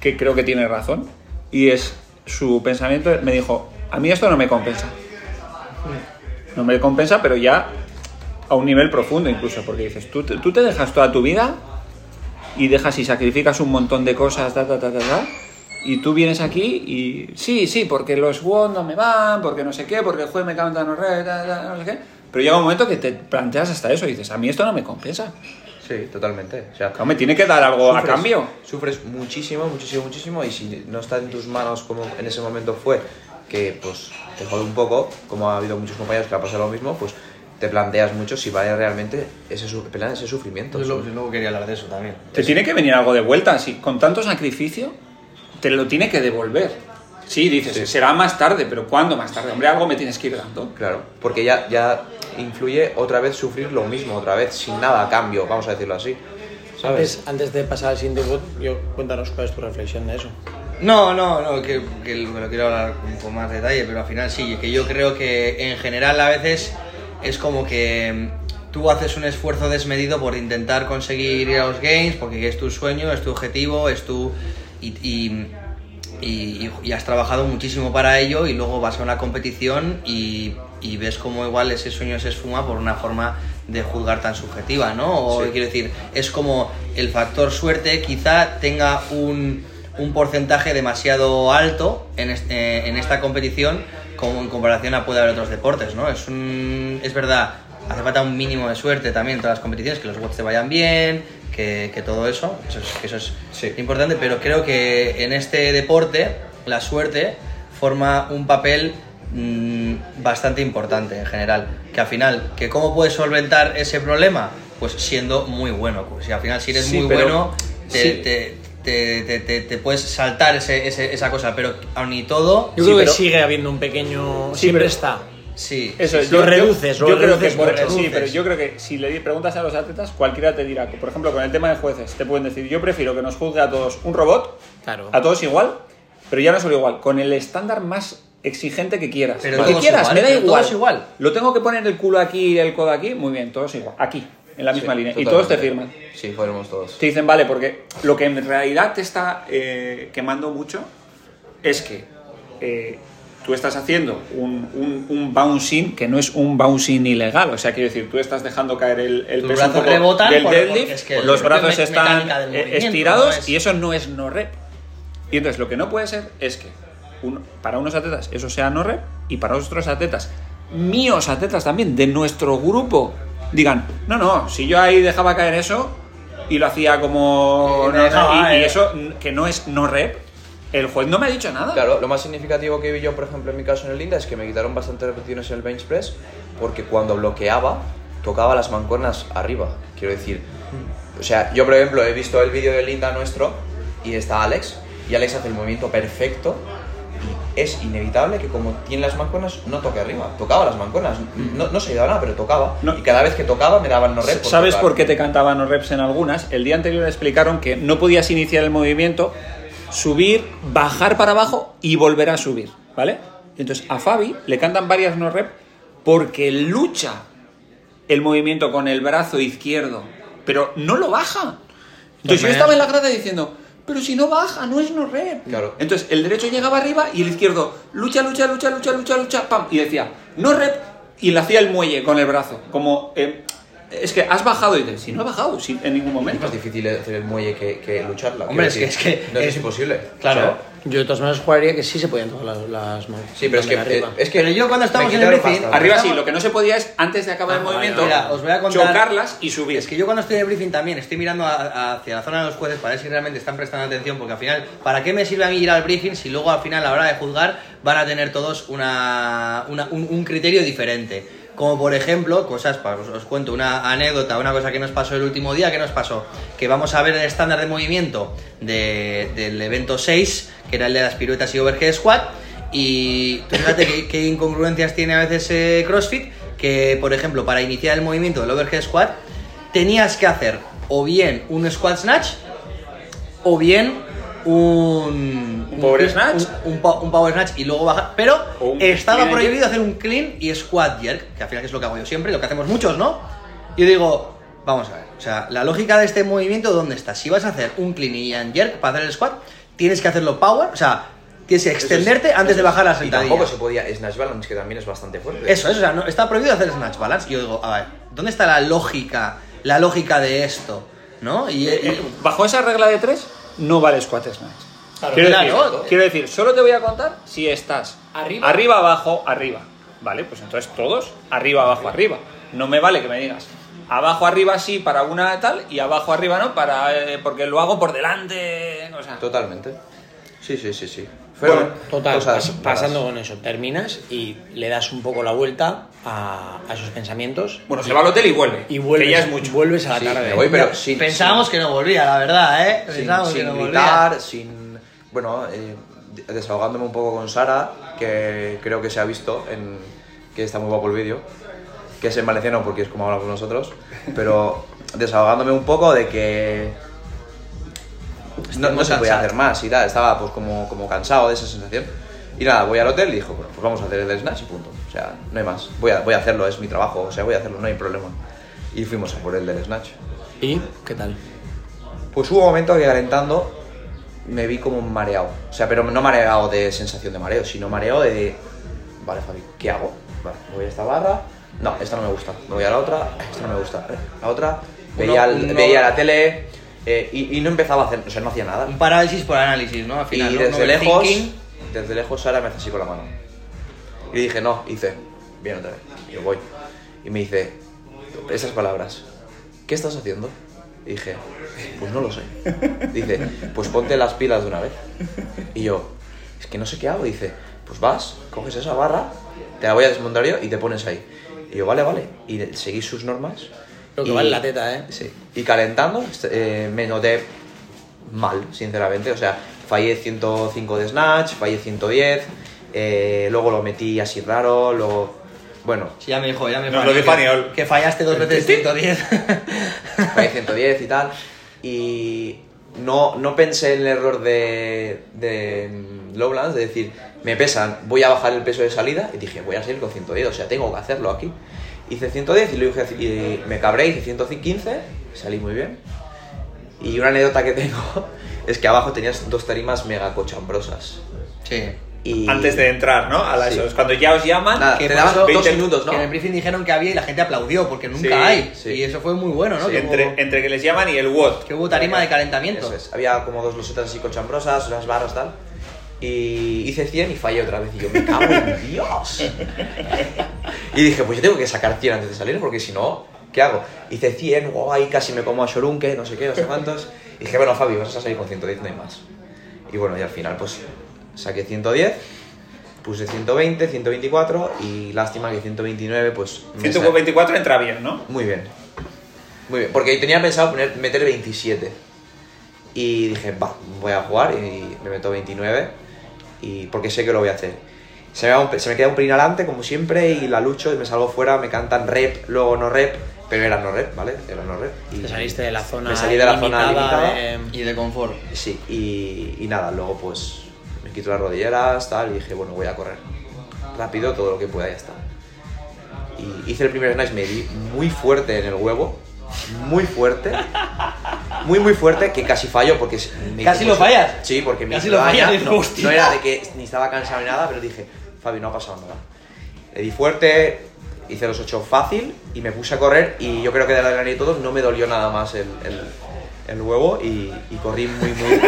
que creo que tiene razón, y es su pensamiento, me dijo, a mí esto no me compensa. No me compensa, pero ya a un nivel profundo incluso, porque dices, tú, te- tú te dejas toda tu vida y dejas y sacrificas un montón de cosas, ta, ta, ta, ta, ta, y tú vienes aquí y sí, sí, porque los WOD no me van, porque no sé qué, porque el juez me canta no, re, ta, ta, no sé qué, pero llega un momento que te planteas hasta eso y dices, a mí esto no me compensa. Sí, totalmente. O sea, Claro, me tiene que dar algo a sufres- cambio. Sufres muchísimo, muchísimo, muchísimo y si no está en tus manos como en ese momento fue, que pues te jode un poco, como ha habido muchos compañeros que ha pasado lo mismo, pues te planteas mucho si vale realmente ese, ese sufrimiento. Yo luego, yo luego quería hablar de eso también. Te tiene que venir algo de vuelta. Si con tanto sacrificio, te lo tiene que devolver. Sí, dices, Sí. será más tarde, pero ¿cuándo más tarde? Hombre, algo me tienes que ir dando. Claro, porque ya, ya influye otra vez sufrir lo mismo, otra vez, sin nada a cambio, vamos a decirlo así. ¿Sabes? Antes, antes de pasar al siguiente bot, yo, cuéntanos cuál es tu reflexión de eso. No, no, no, que, que lo quiero hablar con, con más detalle, pero al final sí, que yo creo que en general a veces es como que mm, tú haces un esfuerzo desmedido por intentar conseguir ir a los games, porque es tu sueño, es tu objetivo, es tu... y, y- y- y has trabajado muchísimo para ello y luego vas a una competición y, y ves como igual ese sueño se esfuma por una forma de juzgar tan subjetiva, ¿no? O Sí. quiero decir, es como el factor suerte quizá tenga un, un porcentaje demasiado alto en, este- en esta competición como en comparación a puede haber otros deportes, ¿no? Es, un, es verdad, hace falta un mínimo de suerte también en todas las competiciones, que los watts te vayan bien, que, que todo eso, eso es, que eso es Sí. importante, pero creo que en este deporte la suerte forma un papel mm, bastante importante en general. Que al final, que ¿cómo puedes solventar ese problema? Pues siendo muy bueno. Pues si al final si eres Sí, muy pero- bueno, te, sí. te- te- te- te- te puedes saltar ese- ese- esa cosa, pero aun y todo, Yo Sí, creo que pero- sigue habiendo un pequeño. Sí, siempre pero- está. sí. Eso es, Lo reduces, lo yo creo reduces que por- sí, Reduces. pero yo creo que si le preguntas a los atletas, cualquiera te dirá, que, por ejemplo, con el tema de jueces, te pueden decir, yo prefiero que nos juzgue a todos un robot, Claro. a todos igual, pero ya no solo igual, con el estándar más exigente que quieras. Pero Lo que quieras, igual, me da igual. Lo tengo que poner el culo aquí y el codo aquí, muy bien, todos igual, aquí, en la misma Sí, línea. Y todos te firman. Sí, fuéramos todos. Te dicen, vale, porque lo que en realidad te está eh, quemando mucho es que eh, tú estás haciendo un, un- un bouncing que no es un bouncing ilegal. O sea, quiero decir, tú estás dejando caer el, el peso un poco del por- deadlift, es que los brazos están eh, estirados no es- y eso no es no rep. Y entonces lo que no puede ser es que un- para unos atletas eso sea no rep y para otros atletas, míos atletas también, de nuestro grupo, digan, no, no, si yo ahí dejaba caer eso y lo hacía como... Y no, dejaba, y, y eh. eso n- que no es no rep, el juez no me ha dicho nada. Claro, lo más significativo que vi yo, por ejemplo, en mi caso en el Linda es que me quitaron bastantes repeticiones en el bench press porque cuando bloqueaba tocaba las mancuernas arriba. Quiero decir, o sea, yo por ejemplo he visto el vídeo del Linda nuestro y está Alex y Alex hace el movimiento perfecto y es inevitable que como tiene las mancuernas no toque arriba. Tocaba las mancuernas, no, no se ayudaba nada, pero tocaba. No. Y cada vez que tocaba me daban no rep. ¿Sabes tocar. por qué te cantaban no reps en algunas? El día anterior explicaron que no podías iniciar el movimiento, subir, bajar para abajo y volver a subir, ¿vale? Entonces a Fabi le cantan varias no rep porque lucha el movimiento con el brazo izquierdo, pero no lo baja. Entonces yo También- estaba en la grada diciendo, pero si no baja, no es no rep. Claro. Entonces el derecho llegaba arriba y el izquierdo lucha, lucha, lucha, lucha, lucha, lucha, pam, y decía, no rep, y le hacía el muelle con el brazo, como, eh, es que has bajado y dices, si no he bajado, si, en ningún Es momento. más difícil hacer el muelle que, que lucharla. Hombre, es que- es que No es, es- imposible. Claro. O sea, Yo de todas maneras jugaría que sí se podían tocar las, las manos. Sí, pero es que, de arriba. eh, es que Pero yo cuando estábamos me en el briefing-. Arriba sí, Estamos- lo que no se podía es, antes de acabar el Ah, vale, movimiento, Mira, os voy a contar- chocarlas y subir. Es que yo cuando estoy en el briefing también estoy mirando a- hacia la zona de los jueces para ver si realmente están prestando atención, porque al final, ¿para qué me sirve a mí ir al briefing si luego al final a la hora de juzgar van a tener todos una, una- un, un criterio diferente? Como por ejemplo, cosas, os, cuento una anécdota, una cosa que nos pasó el último día, que nos pasó? Que vamos a ver el estándar de movimiento de- del evento 6, que era el de las piruetas y overhead squat, y fíjate qué, qué incongruencias tiene a veces eh, CrossFit, que por ejemplo, para iniciar el movimiento del overhead squat, tenías que hacer o bien un squat snatch o bien un, ¿Un power snatch? un, un pa- un power snatch y luego bajar pero estaba prohibido hacer un clean y squat jerk que al final es lo que hago yo siempre lo que hacemos muchos no yo digo vamos a ver o sea la lógica de este movimiento dónde está si vas a hacer un clean y un jerk para hacer el squat tienes que hacerlo power o sea tienes que extenderte antes de bajar la Y sentadilla tampoco se podía Snatch Balance, que también es bastante fuerte. eso, eso, o sea, no, está prohibido hacer snatch balance. Y yo digo, a ver, ¿dónde está la lógica, la lógica de esto? ¿No? Y, y- Eh, Bajo esa regla de tres, no vale squat snatch. quiero, claro. decir, quiero decir, solo te voy a contar si estás Arriba. arriba, abajo, arriba. Vale, pues entonces todos arriba, abajo, arriba. No me vale que me digas abajo, arriba sí para una tal y abajo, arriba no para eh, porque lo hago por delante. O sea, Totalmente. Sí, sí, sí, sí. Bueno, total, cosas pasando con eso, terminas y le das un poco la vuelta a, a esos pensamientos. bueno, se va al hotel y vuelve. y vuelves, que ya es mucho. vuelves a la Sí, tarde. voy, pero sin, pensábamos sin- que no volvía, la verdad, ¿eh? sin, Pensábamos que sin no gritar, sin... Bueno, eh, desahogándome un poco con Sara, que creo que se ha visto, en, que está muy guapo el vídeo, que es en valenciano porque es como hablamos nosotros, pero desahogándome un poco de que no, no se podía hacer más y tal, estaba pues como, como cansado de esa sensación. Y nada, voy al hotel y dijo, bueno, pues vamos a hacer el snatch y punto. O sea, no hay más. Voy a, voy a hacerlo, es mi trabajo, o sea, voy a hacerlo, no hay problema. Y fuimos a por el del snatch. ¿Y qué tal? Pues hubo un momento que calentando me vi como mareado. O sea, pero no mareado de sensación de mareo, sino mareo de. Vale, Fabi, ¿qué hago? Vale, voy a esta barra. No, esta no me gusta. Me voy a la otra. Esta no me gusta. Eh, La otra. Veía, el- uno- veía la tele eh, y, y no empezaba a hacer. O sea, no hacía nada. Un parálisis por análisis, ¿no? Al final, y ¿no? desde lejos, desde lejos Sara me hace así con la mano. Y dije, no, y dice, bien otra vez. Y yo voy. Y me dice, esas palabras, ¿qué estás haciendo? Y dije, pues no lo sé. Dice, pues ponte las pilas de una vez. Y yo, es que no sé qué hago. Dice, pues vas, coges esa barra, te la voy a desmontar yo y te pones ahí. Y yo, vale, vale. Y seguí sus normas. Lo que Y- vale la teta, ¿eh? Sí. Y calentando, eh, me noté mal, sinceramente. O sea, fallé 105 de Snatch, fallé 110, eh, luego lo metí así raro, luego... Bueno, Sí, ya me dijo, ya me dijo lo dijo que-. Que fallaste dos veces 110. fallé 110 y tal. Y no, no pensé en el error de, de Lowlands, de decir, me pesan, voy a bajar el peso de salida. Y dije, voy a seguir con 110, o sea, tengo que hacerlo aquí. Hice 110 y, luego dije- y me cabré, hice 115, salí muy bien. Y una anécdota que tengo es que abajo tenías dos tarimas mega cochambrosas. Sí. Y Antes de entrar, ¿no? A las Sí. esos. Cuando ya os llaman, Nada, que te daban eso- dos 20 minutos, ¿no? Que en el briefing dijeron que había y la gente aplaudió, porque nunca Sí, hay. sí. Y eso fue muy bueno, ¿no? Sí, Que, entre, hubo, entre que les llaman y el what. que hubo tarima de calentamiento. Eso es. Había como dos losetas así cochambrosas, unas barras tal. Y hice 100 y fallé otra vez. Y yo, me cago en Dios. Y dije, pues yo tengo que sacar 100 antes de salir, porque si no, ¿qué hago? Hice 100, wow, ahí casi me como a Shorunke, no sé qué, no sé cuántos. Y dije, bueno, Fabi, vas a salir con 110, no hay más. Y bueno, y al final, pues saqué 110, puse 120, 124 y lástima que 129, pues. me sa- 124 entra bien, ¿no? Muy bien. Muy bien. Porque tenía pensado poner, meter 27. Y dije, va, voy a jugar y me meto 29. Y porque sé que lo voy a hacer. Se me, un pe- se me queda un pelín adelante, como siempre, y la lucho y me salgo fuera, me cantan rep, luego no rep, pero era no rep, ¿vale? Era no rep. Y Te saliste de la zona Me salí de la zona limitada. de- Y de confort. Sí, y, y nada, luego pues me quito las rodilleras, tal, y dije, bueno, voy a correr. Rápido, todo lo que pueda, ya está. Y hice el primer snatch, me di muy fuerte en el huevo, muy fuerte, muy muy fuerte, que casi fallo porque... me ¿Casi lo fallas? Sí, porque me Casi lo fallas, no, hostia. no era de que ni estaba cansado ni nada, pero dije, Fabi, no ha pasado nada. Le di fuerte, hice los 8 fácil y me puse a correr y yo creo que de la adrenalina y todo no me dolió nada más el, el- el huevo y, y corrí muy, muy...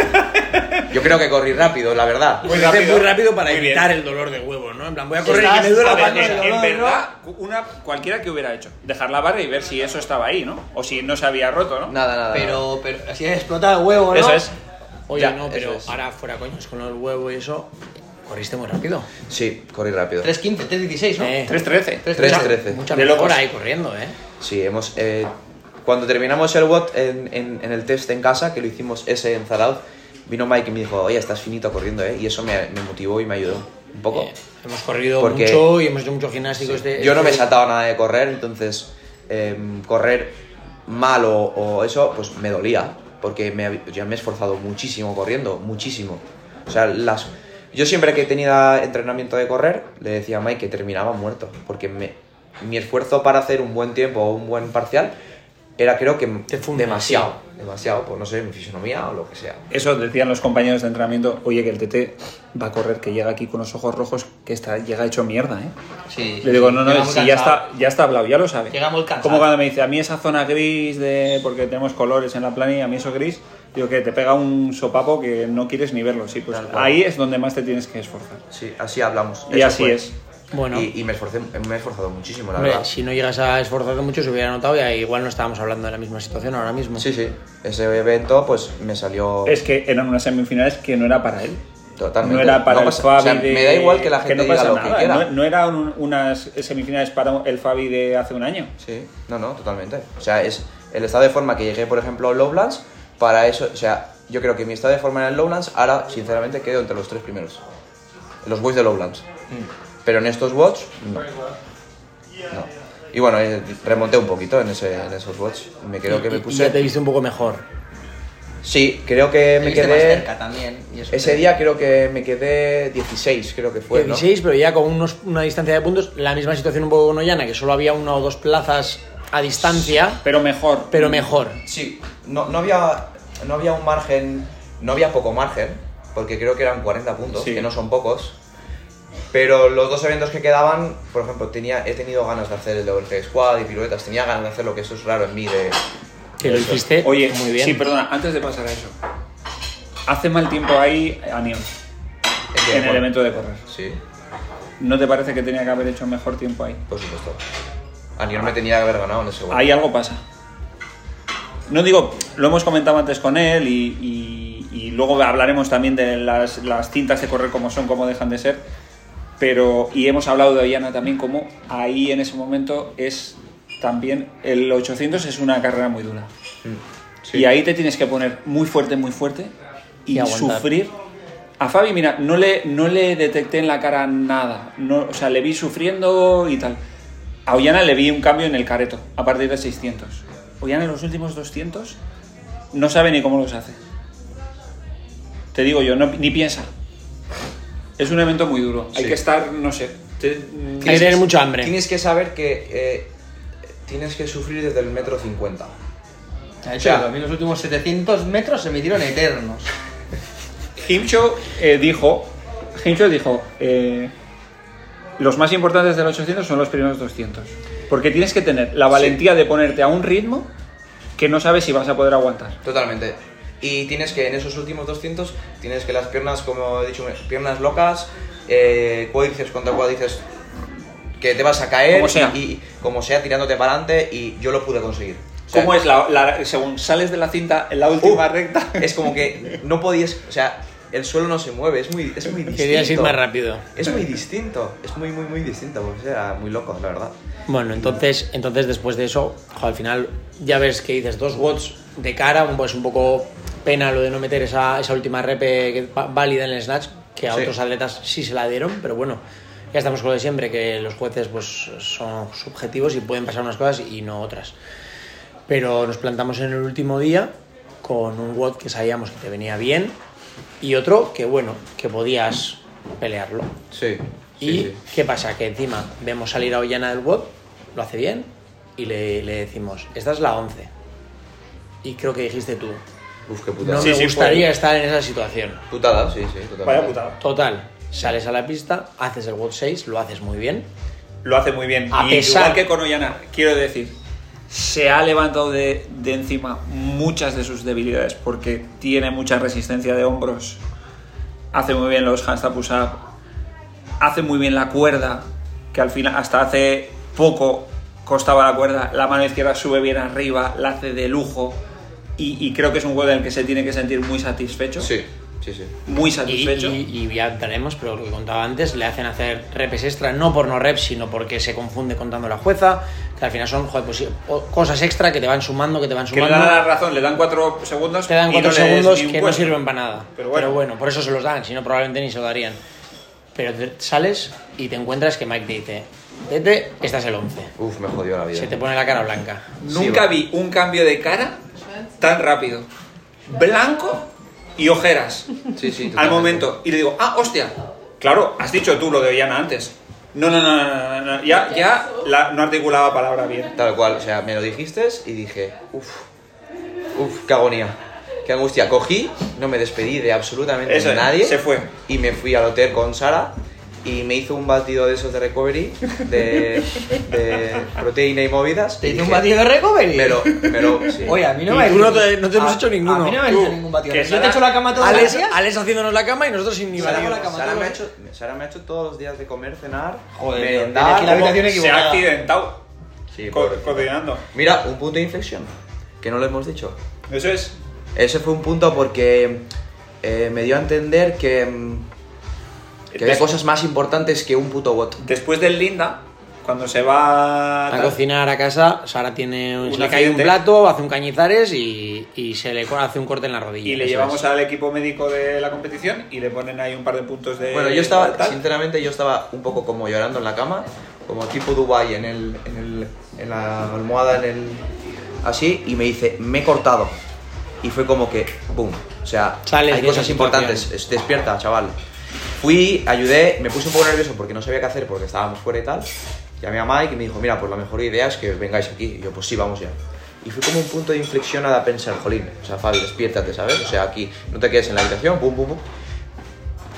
Yo creo que corrí rápido, la verdad. Muy rápido. muy rápido para Muy bien. evitar el dolor de huevo, ¿no? En plan, voy a correr y que me ver, la en, verdad, una, cualquiera que hubiera hecho. Dejar la barra y ver si eso estaba ahí, ¿no? O si no se había roto, ¿no? Nada, nada. nada. Pero, pero así explota el huevo, ¿no? Eso es. Oye, Ya, no, pero es. ahora fuera coños con el huevo y eso, corriste muy rápido. Sí, corrí rápido. 3.15, 3.16, ¿no? Eh. 3-13. 3.13. Mucha De locos. ahí corriendo, ¿eh? Sí, hemos... eh, cuando terminamos el WOT en, en- en el test en casa, que lo hicimos ese en Zarauz, vino Mike y me dijo, oye, estás finito corriendo, ¿eh? Y eso me, me motivó y me ayudó un poco. Eh, hemos corrido Porque- mucho y hemos hecho mucho gimnástico este Yo no me he saltado nada de correr, entonces em, correr mal o, o eso, pues me dolía, porque me, ya me he esforzado muchísimo corriendo, muchísimo. O sea, las, yo siempre que tenía entrenamiento de correr, le decía a Mike que terminaba muerto, porque me, mi esfuerzo para hacer un buen tiempo o un buen parcial era creo que Te funde, demasiado, demasiado, por no sé, mi fisonomía o lo que sea. Eso decían los compañeros de entrenamiento. Oye, que el TT va a correr, que llega aquí con los ojos rojos, que está, llega hecho mierda, ¿eh? Sí. Le digo, sí, no, no, si ya está, ya está hablado, ya lo sabe. Llega muy cansado. Como cuando me dice, a mí esa zona gris de. porque tenemos colores en la planilla, a mí eso gris, digo que te pega un sopapo que no quieres ni verlo. Sí, pues Tal cual. ahí es donde más te tienes que esforzar. Sí, así hablamos. Y eso así fue. es. Bueno, Y, y me, esforcé, me he esforzado muchísimo, la hombre, verdad. si no llegas a esforzarte mucho se hubiera notado y igual no estábamos hablando de la misma situación ahora mismo. Sí, sí. Ese evento, pues me salió Es que eran unas semifinales que no era para él. totalmente. No era para No el pasa- Fabi o sea, de... Me da igual que la gente no diga pasa lo nada. que quiera. No, no eran un- unas semifinales para el Fabi de hace un año. Sí, no, no, totalmente. O sea, es el estado de forma que llegué, por ejemplo, a Lowlands, para eso, o sea, yo creo que mi estado de forma en el Lowlands, ahora, sinceramente, quedo entre los tres primeros. Los boys de Lowlands. Pero en estos watch, no. No. Y bueno, eh, remonté un poquito en, ese, en esos watch. Me creo que me y puse... ya te viste un poco mejor. Sí, creo que me viste más quedé... cerca también. Ese día creo que me quedé 16, creo que fue, ¿no? 16, pero ya con unos- una distancia de puntos, la misma situación un poco con Ollana, que solo había una o dos plazas a distancia, Pero mejor. pero mejor. Sí, no, no, había, no había un margen, no había poco margen, porque creo que eran 40 puntos, Sí. que no son pocos. Pero los dos eventos que quedaban, por ejemplo, tenía, he tenido ganas de hacer el de overhead squad y piruetas, tenía ganas de hacerlo, que eso es raro en mí de... Que lo eso. hiciste Oye, muy bien. sí, perdona, antes de pasar a eso. Hace mal tiempo ahí a Neon, en el evento de correr. Sí, ¿No te parece que tenía que haber hecho mejor tiempo ahí? por supuesto. Aniol me tenía que haber ganado en ese gol. Ahí algo pasa. No digo, lo hemos comentado antes con él y, y- y luego hablaremos también de las, las cintas de correr como son, cómo dejan de ser. Pero, y hemos hablado de Ollana también, como ahí en ese momento es también, el 800 es una carrera muy dura. Sí. Y ahí te tienes que poner muy fuerte, muy fuerte y, Y sufrir. A Fabi, mira, no le, no le detecté en la cara nada. No, o sea, le vi sufriendo y tal. A Ollana le vi un cambio en el careto, a partir de 600. Ollana en los últimos 200 no sabe ni cómo los hace. Te digo yo, no, ni piensa. Es un evento muy duro. Hay que estar, no sé. te- Hay que tener mucho hambre. Tienes que saber que eh, tienes que sufrir desde el metro 50. De hecho, O sea, a mí los últimos 700 metros se me dieron eternos. Himcho eh, dijo, Himcho dijo, eh, los más importantes del 800 son los primeros 200. Porque tienes que tener la valentía de ponerte a un ritmo que no sabes si vas a poder aguantar. Totalmente. Y tienes que en esos últimos 200, tienes que las piernas, como he dicho, piernas locas, eh, cuádriceps contra cuádriceps, que te vas a caer Como sea. Y, y como sea tirándote para adelante y yo lo pude conseguir. O sea, ¿Cómo es la, la- según sales de la cinta en la última Uh, recta? Es como que no podías, o sea, el suelo no se mueve, es muy, es muy distinto. Querías ir más rápido. Es muy distinto, es muy, muy, muy distinto, pues era muy loco, la verdad. Bueno, entonces, entonces después de eso, jo, al final ya ves que dices dos watts de cara, un- pues un poco pena lo de no meter esa, esa última que va- válida en el snatch, que a Sí. otros atletas sí se la dieron, pero bueno, ya estamos con lo de siempre, que los jueces pues son subjetivos y pueden pasar unas cosas y no otras. Pero nos plantamos en el último día con un watt que sabíamos que te venía bien y otro que bueno, que podías pelearlo. Sí. sí, ¿Y sí. qué pasa? Que encima vemos salir a Ollana del web, lo hace bien, y le, le decimos, esta es la 11. Y creo que dijiste tú, Uf, qué putada. no Sí, me sí, gustaría fue. estar en esa situación. Putada, sí, sí, totalmente. Vaya putada. Total, sales a la pista, haces el WOD 6, lo haces muy bien. Lo hace muy bien. A y pesar- igual que con Ollana, quiero decir, se ha levantado de, de encima muchas de sus debilidades porque tiene mucha resistencia de hombros, hace muy bien los handstand push-up, hace muy bien la cuerda, que al final, hasta hace poco costaba la cuerda, la mano izquierda sube bien arriba, la hace de lujo y, y creo que es un juego en el que se tiene que sentir muy satisfecho. Sí, sí, sí. Muy Y, satisfecho. y- y ya entraremos, pero lo que contaba antes, le hacen hacer repes extra, no por no reps, sino porque se confunde contando la jueza, que al final son joder, pues, cosas extra que te van sumando, que te van que le sumando. dan la razón, le dan cuatro segundos. Te dan y cuatro no segundos que no sirven para nada. Pero Pero bueno. bueno. por eso se los dan, si no probablemente ni se lo darían. Pero te- sales y te encuentras que Mike te dice, vete, esta es el 11. Uf, me jodió la vida. Se te pone la cara blanca. Nunca va. vi un cambio de cara tan rápido. Blanco y ojeras. Sí, sí, Al momento. Y le digo, ah, hostia. Claro, has dicho tú lo de Ollana antes. No, no, no, no, no, no. Ya, ya la- no articulaba palabra bien. Tal cual, o sea, me lo dijiste y dije, uff, uff, qué agonía, qué angustia. Cogí, no me despedí de absolutamente Eso es, nadie. se fue. Y me fui al hotel con Sara y me hizo un batido de esos de recovery, de, de proteína y movidas. ¿Te hice un batido de recovery? Me lo, me lo, sí. Oye, a mí no Y me tú no te- hecho- no te hemos a- hecho ninguno. A mí no me habéis hecho ningún batido. que Yo te he hecho la cama todos Alex, los días. Alex haciéndonos la cama y nosotros sin ni Sara la cama. Sara, me ha hecho, Sara me ha hecho todos los días de comer, cenar, Joder, merendar. la habitación Se ha accidentado. Sí, co- cocinando. Mira, un punto de inflexión, que no lo hemos dicho. Eso es. Ese fue un punto porque eh, me dio a entender que, mm, que había cosas más importantes que un puto bot. Después del Linda, cuando se va. A tal, cocinar a casa, Sara tiene, Un se le cae un plato, hace un cañizares y, y se le hace un corte en la rodilla. Y le llevamos es. al equipo médico de la competición y le ponen ahí un par de puntos de. Bueno, yo estaba, tal. sinceramente, yo estaba un poco como llorando en la cama, como tipo Dubai en, el, en, el, en la almohada, en el. así, y me dice, me he cortado. Y fue como que, boom. O sea, Sales hay cosas importantes. Es- Despierta, chaval. Fui, ayudé, me puse un poco nervioso porque no sabía qué hacer porque estábamos fuera y tal. Llamé a Mike y me dijo, mira, pues la mejor idea es que vengáis aquí. Y yo, pues sí, vamos ya. Y fue como un punto de inflexión a pensar, jolín, o sea, Fabi, despiértate, ¿sabes? O sea, aquí no te quedes en la habitación, pum, pum, pum.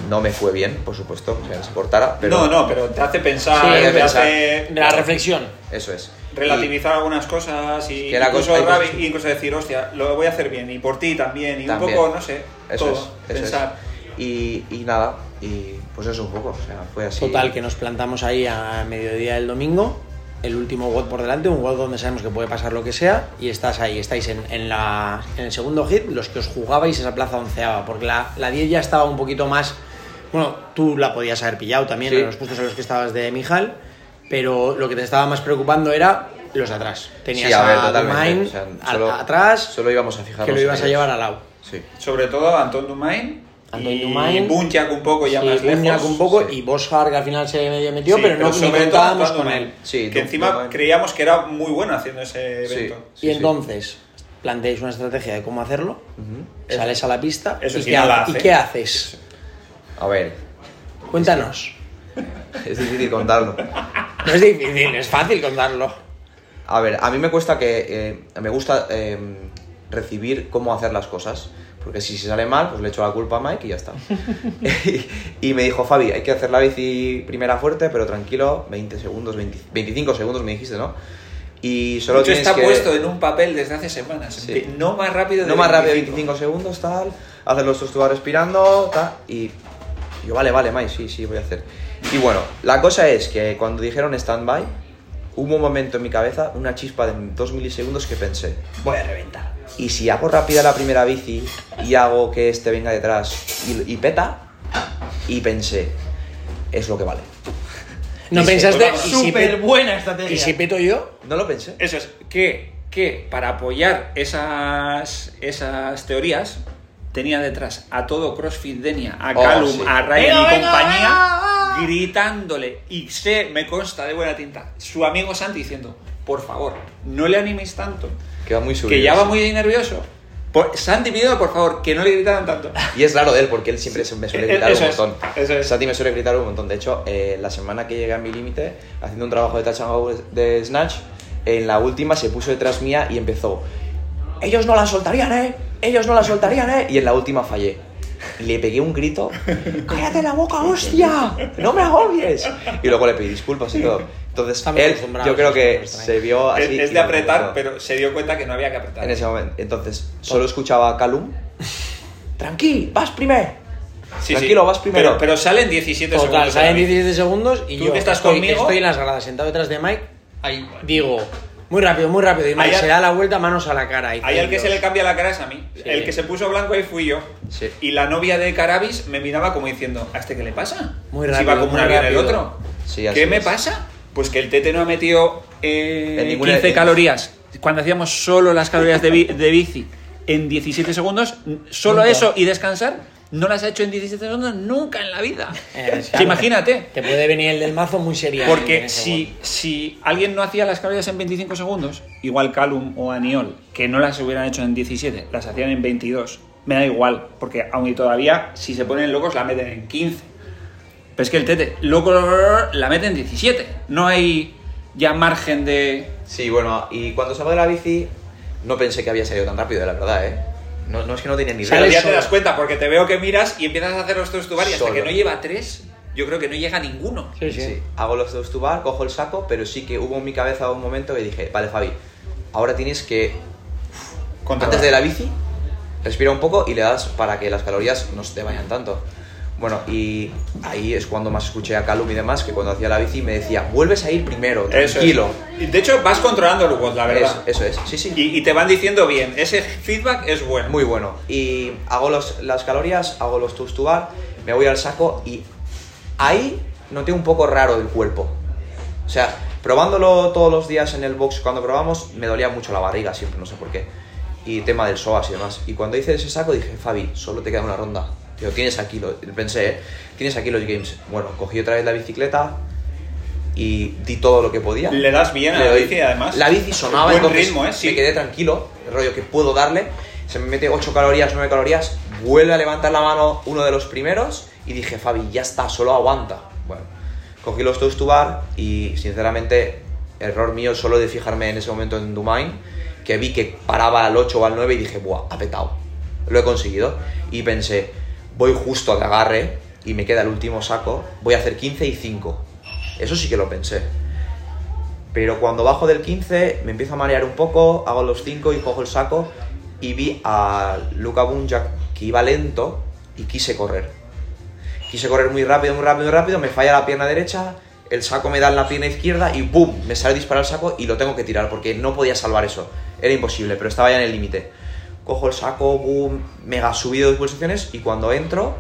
No me fue bien, por supuesto, o sea, no se cortara, pero No, no, pero te hace pensar, Sí, te pensar. hace la reflexión. eso es. relativizar algunas cosas y Que la incluso, cosa- hay Ravi- cosas- incluso decir, hostia, lo voy a hacer bien y por ti también y También. un poco, no sé, eso todo, es, eso pensar. Y, y nada, y pues eso un poco, o sea, fue así. Total, que nos plantamos ahí a mediodía del domingo, el último WOD por delante, un WOD donde sabemos que puede pasar lo que sea, y estás ahí, estáis en, en la, en el segundo hit, los que os jugabais esa plaza onceava, porque la, la 10 ya estaba un poquito más. Bueno, tú la podías haber pillado también Sí. en los puestos en los que estabas de Mijal, pero lo que te estaba más preocupando era los de atrás. Tenías Sí, a ver, a Dumain o sea, a- solo- atrás, Solo íbamos a fijarnos que lo ibas a llevar al lado. Sí. Sobre todo Anton Dumain Y. Bunchak un poco ya Sí, más lejos. Un poco, sí. y Boschar que al final se medio metió, Sí, pero no ni todo contábamos con él. Sí, que encima creíamos que era muy bueno haciendo ese Sí. evento. y entonces planteáis una estrategia de cómo hacerlo, sales a la pista Eso y, sí, qué, no la ha- ¿y hace. qué haces. A ver, Cuéntanos. es difícil contarlo. No es difícil, es fácil contarlo. A ver, a mí me cuesta que. eh, me gusta eh, recibir cómo hacer las cosas. Porque si se sale mal, pues le echo la culpa a Mike y ya está. y, me dijo, Fabi, hay que hacer la bici primera fuerte, pero tranquilo, 20 segundos, 20 25 segundos me dijiste, ¿no? Y solo tienes está que... puesto en un papel desde hace semanas. Sí. No más rápido de No más rápido, 25. 25 segundos, tal. Hacer los tú respirando, tal. Y yo, vale, vale, Mike, sí, sí, voy a hacer. Y bueno, la cosa es que cuando dijeron stand-by, hubo un momento en mi cabeza, una chispa de 2 milisegundos que pensé, Voy a reventar. Y si hago rápida la primera bici y hago que este venga detrás y, y peta, y pensé, es lo que vale. No Y pensaste, y si, Súper pe- buena estrategia. y si peto yo, No lo pensé. Eso es, que, que para apoyar esas, esas teorías tenía detrás a todo CrossFit Denia, a Oh, Callum, sí. a Ryan Venga, y venga, compañía, gritándole. Y sé, me consta de buena tinta, su amigo Santi diciendo, por favor, no le animéis tanto, Que va muy subido. que ya va muy nervioso. Por, Santi pidió, por favor, que no le gritaran tanto. Y es raro de él porque él siempre me suele gritar un es, montón. eso es. Santi me suele gritar un montón. De hecho, eh, la semana que llegué a mi límite, haciendo un trabajo de touch and go de Snatch, en la última se puso detrás mía y empezó. Ellos no la soltarían, ¿eh? Ellos no la soltarían, ¿eh? Y en la última fallé. Y le pegué un grito. ¡Cállate la boca, hostia! ¡No me agobies! Y luego le pedí disculpas y todo. Entonces, él, yo creo que se vio así. es, de apretar, pero se dio cuenta que no había que apretar. En ese momento. Entonces, solo escuchaba a Calum. Tranqui, vas primero. Sí, sí. Tranquilo, vas primero. Pero, pero salen 17 total, segundos. salen de la bici. 17 segundos y Tú yo que estás estoy, conmigo- estoy en las gradas sentado detrás de Mike, Ahí. digo, muy rápido, muy rápido, y se da la vuelta, manos a la cara. y Ahí al que dice, se le cambia la cara es a mí. Sí. El que se puso blanco ahí fui yo. Sí. Y la novia de Carabis me miraba como diciendo, ¿a este qué le pasa? Muy Si rápido, va como muy un avión el rápido. otro. Sí, así ¿Qué me es. pasa? Pues que el tete no ha metido eh, En ninguna- 15 en- calorías. Cuando hacíamos solo las calorías de, bi- de bici en 17 segundos, solo eso y descansar, no las ha hecho en 17 segundos nunca en la vida. Eh, claro. imagínate. Te puede venir el del mazo muy serio. Porque si, si alguien no hacía las calorías en 25 segundos, igual Calum o Aniol, que no las hubieran hecho en 17, las hacían en 22, me da igual, porque aún y todavía, si se ponen locos, la meten en 15. Pero es que el Tete, loco, la mete en 17. No hay ya margen de... Sí, bueno, y cuando salgo de la bici, no pensé que había salido tan rápido, la verdad, ¿eh? No, no es que no tenía ni Pero Sale ya idea. te das cuenta, porque te veo que miras y empiezas a hacer los tres tubar y hasta Solo. que no lleva tres, yo creo que no llega ninguno. Sí, sí. Sí, hago los dos tubar, cojo el saco, pero sí que hubo en mi cabeza un momento que dije, vale, Fabi, ahora tienes que, Controlar. antes de la bici, respira un poco y le das para que las calorías no se te vayan tanto. Bueno, y ahí es cuando más escuché a Calum y demás, que cuando hacía la bici me decía, vuelves a ir primero, tranquilo. Y De hecho, vas controlando el la verdad. Eso, eso es, sí, sí. Y, y te van diciendo bien, ese feedback es bueno. Muy bueno. Y hago los- las calorías, hago los tubs me voy al saco y ahí noté un poco raro el cuerpo. O sea, probándolo todos los días en el box, cuando probamos, me dolía mucho la barriga siempre, no sé por qué. Y tema del psoas y demás. Y cuando hice ese saco dije, Fabi, solo te queda una ronda. Tío, tienes aquí, lo, pensé, ¿eh? Tienes aquí los games. Bueno, cogí otra vez la bicicleta y di todo lo que podía. Le das bien a Le la doy- bici, además. La bici sonaba, Buen entonces ritmo, ¿eh? Sí. me quedé tranquilo, el rollo que puedo darle. Se me mete 8 calorías, 9 calorías, vuelve a levantar la mano uno de los primeros y dije, Fabi, ya está, solo aguanta. Bueno, cogí los toast to bar y sinceramente, error mío solo de fijarme en ese momento en Dumain, que vi que paraba al 8 o al 9 y dije, buah, ha petado. Lo he conseguido. Y pensé, voy justo que agarre y me queda el último saco, voy a hacer 15 y 5. Eso sí que lo pensé. Pero cuando bajo del 15 me empiezo a marear un poco, hago los 5 y cojo el saco y vi a Luca Bunjak que iba lento y quise correr. Quise correr muy rápido, muy rápido, muy rápido, me falla la pierna derecha, el saco me da en la pierna izquierda y ¡pum! Me sale disparar el saco y lo tengo que tirar porque no podía salvar eso. Era imposible, pero estaba ya en el límite. Cojo el saco, boom, mega subido de pulsaciones y cuando entro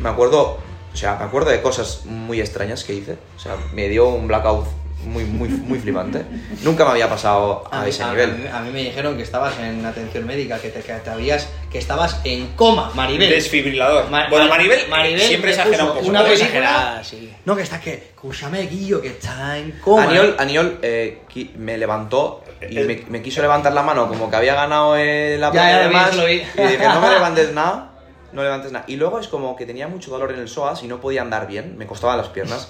me acuerdo, o sea, me acuerdo de cosas muy extrañas que hice. O sea, me dio un blackout muy, muy, muy flipante. Nunca me había pasado a, mí- ese a- nivel. A mí, a mí me dijeron que estabas en atención médica, que te, que te habías, que estabas en coma, Maribel. Desfibrilador. Ma- bueno, Ma- Maribel, Maribel siempre exagera un poco. una exagerada, sí. No, que está que, escúchame, Guillo, que está en coma. Aniol, Aniol eh, me levantó y El- me, me quiso levantar la mano como que había ganado eh, la Ya, ya más vi. y dije no me levantes nada no levantes nada y luego es como que tenía mucho dolor en el psoas y no podía andar bien me costaban las piernas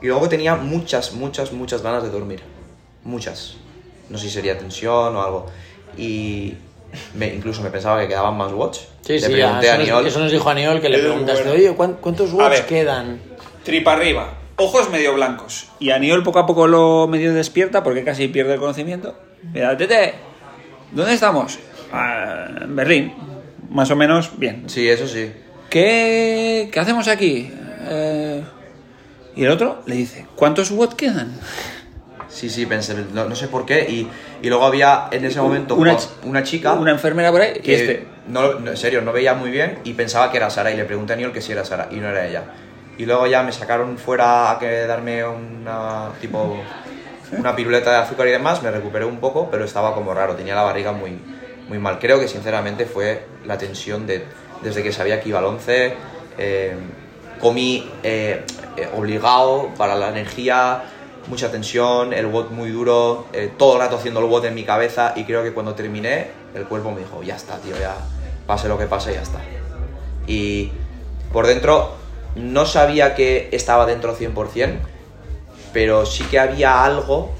y luego tenía muchas muchas muchas ganas de dormir muchas no sé si sería tensión o algo y me- incluso me pensaba que quedaban más watch Sí, le sí, pregunté eso, a nos, Aniol eso nos dijo Aniol que le preguntaste, bueno. oye, ¿cuán- ¿cuántos ver. quedan? Tripa arriba, ojos medio blancos. Y Aniol poco a poco lo medio despierta porque casi pierde el conocimiento. Mira, Tete, ¿dónde estamos? "Ah, en Berlín. Más o menos bien. sí eso sí ¿Qué, qué hacemos aquí? Eh, y el otro le dice, ¿cuántos watts quedan? sí sí pensé no, no sé por qué y, y luego había en ese momento Una una, ch- una chica Una enfermera por ahí. que y este. no, no, en serio, no veía muy bien y pensaba que era Sara y le pregunté a Aniol que si era Sara y no era ella. Y luego ya me sacaron fuera a que darme una tipo una piruleta de azúcar y demás, me recuperé un poco, pero estaba como raro, tenía la barriga muy muy mal. Creo que sinceramente fue la tensión de desde que sabía que iba al 11 eh, comí eh, eh, obligado para la energía, mucha tensión, el WOD muy duro, todo el rato haciendo el WOD en mi cabeza y creo que cuando terminé el cuerpo me dijo, ya está, tío, ya pase lo que pase, ya está. Y por dentro no sabía que estaba dentro 100%, pero sí que había algo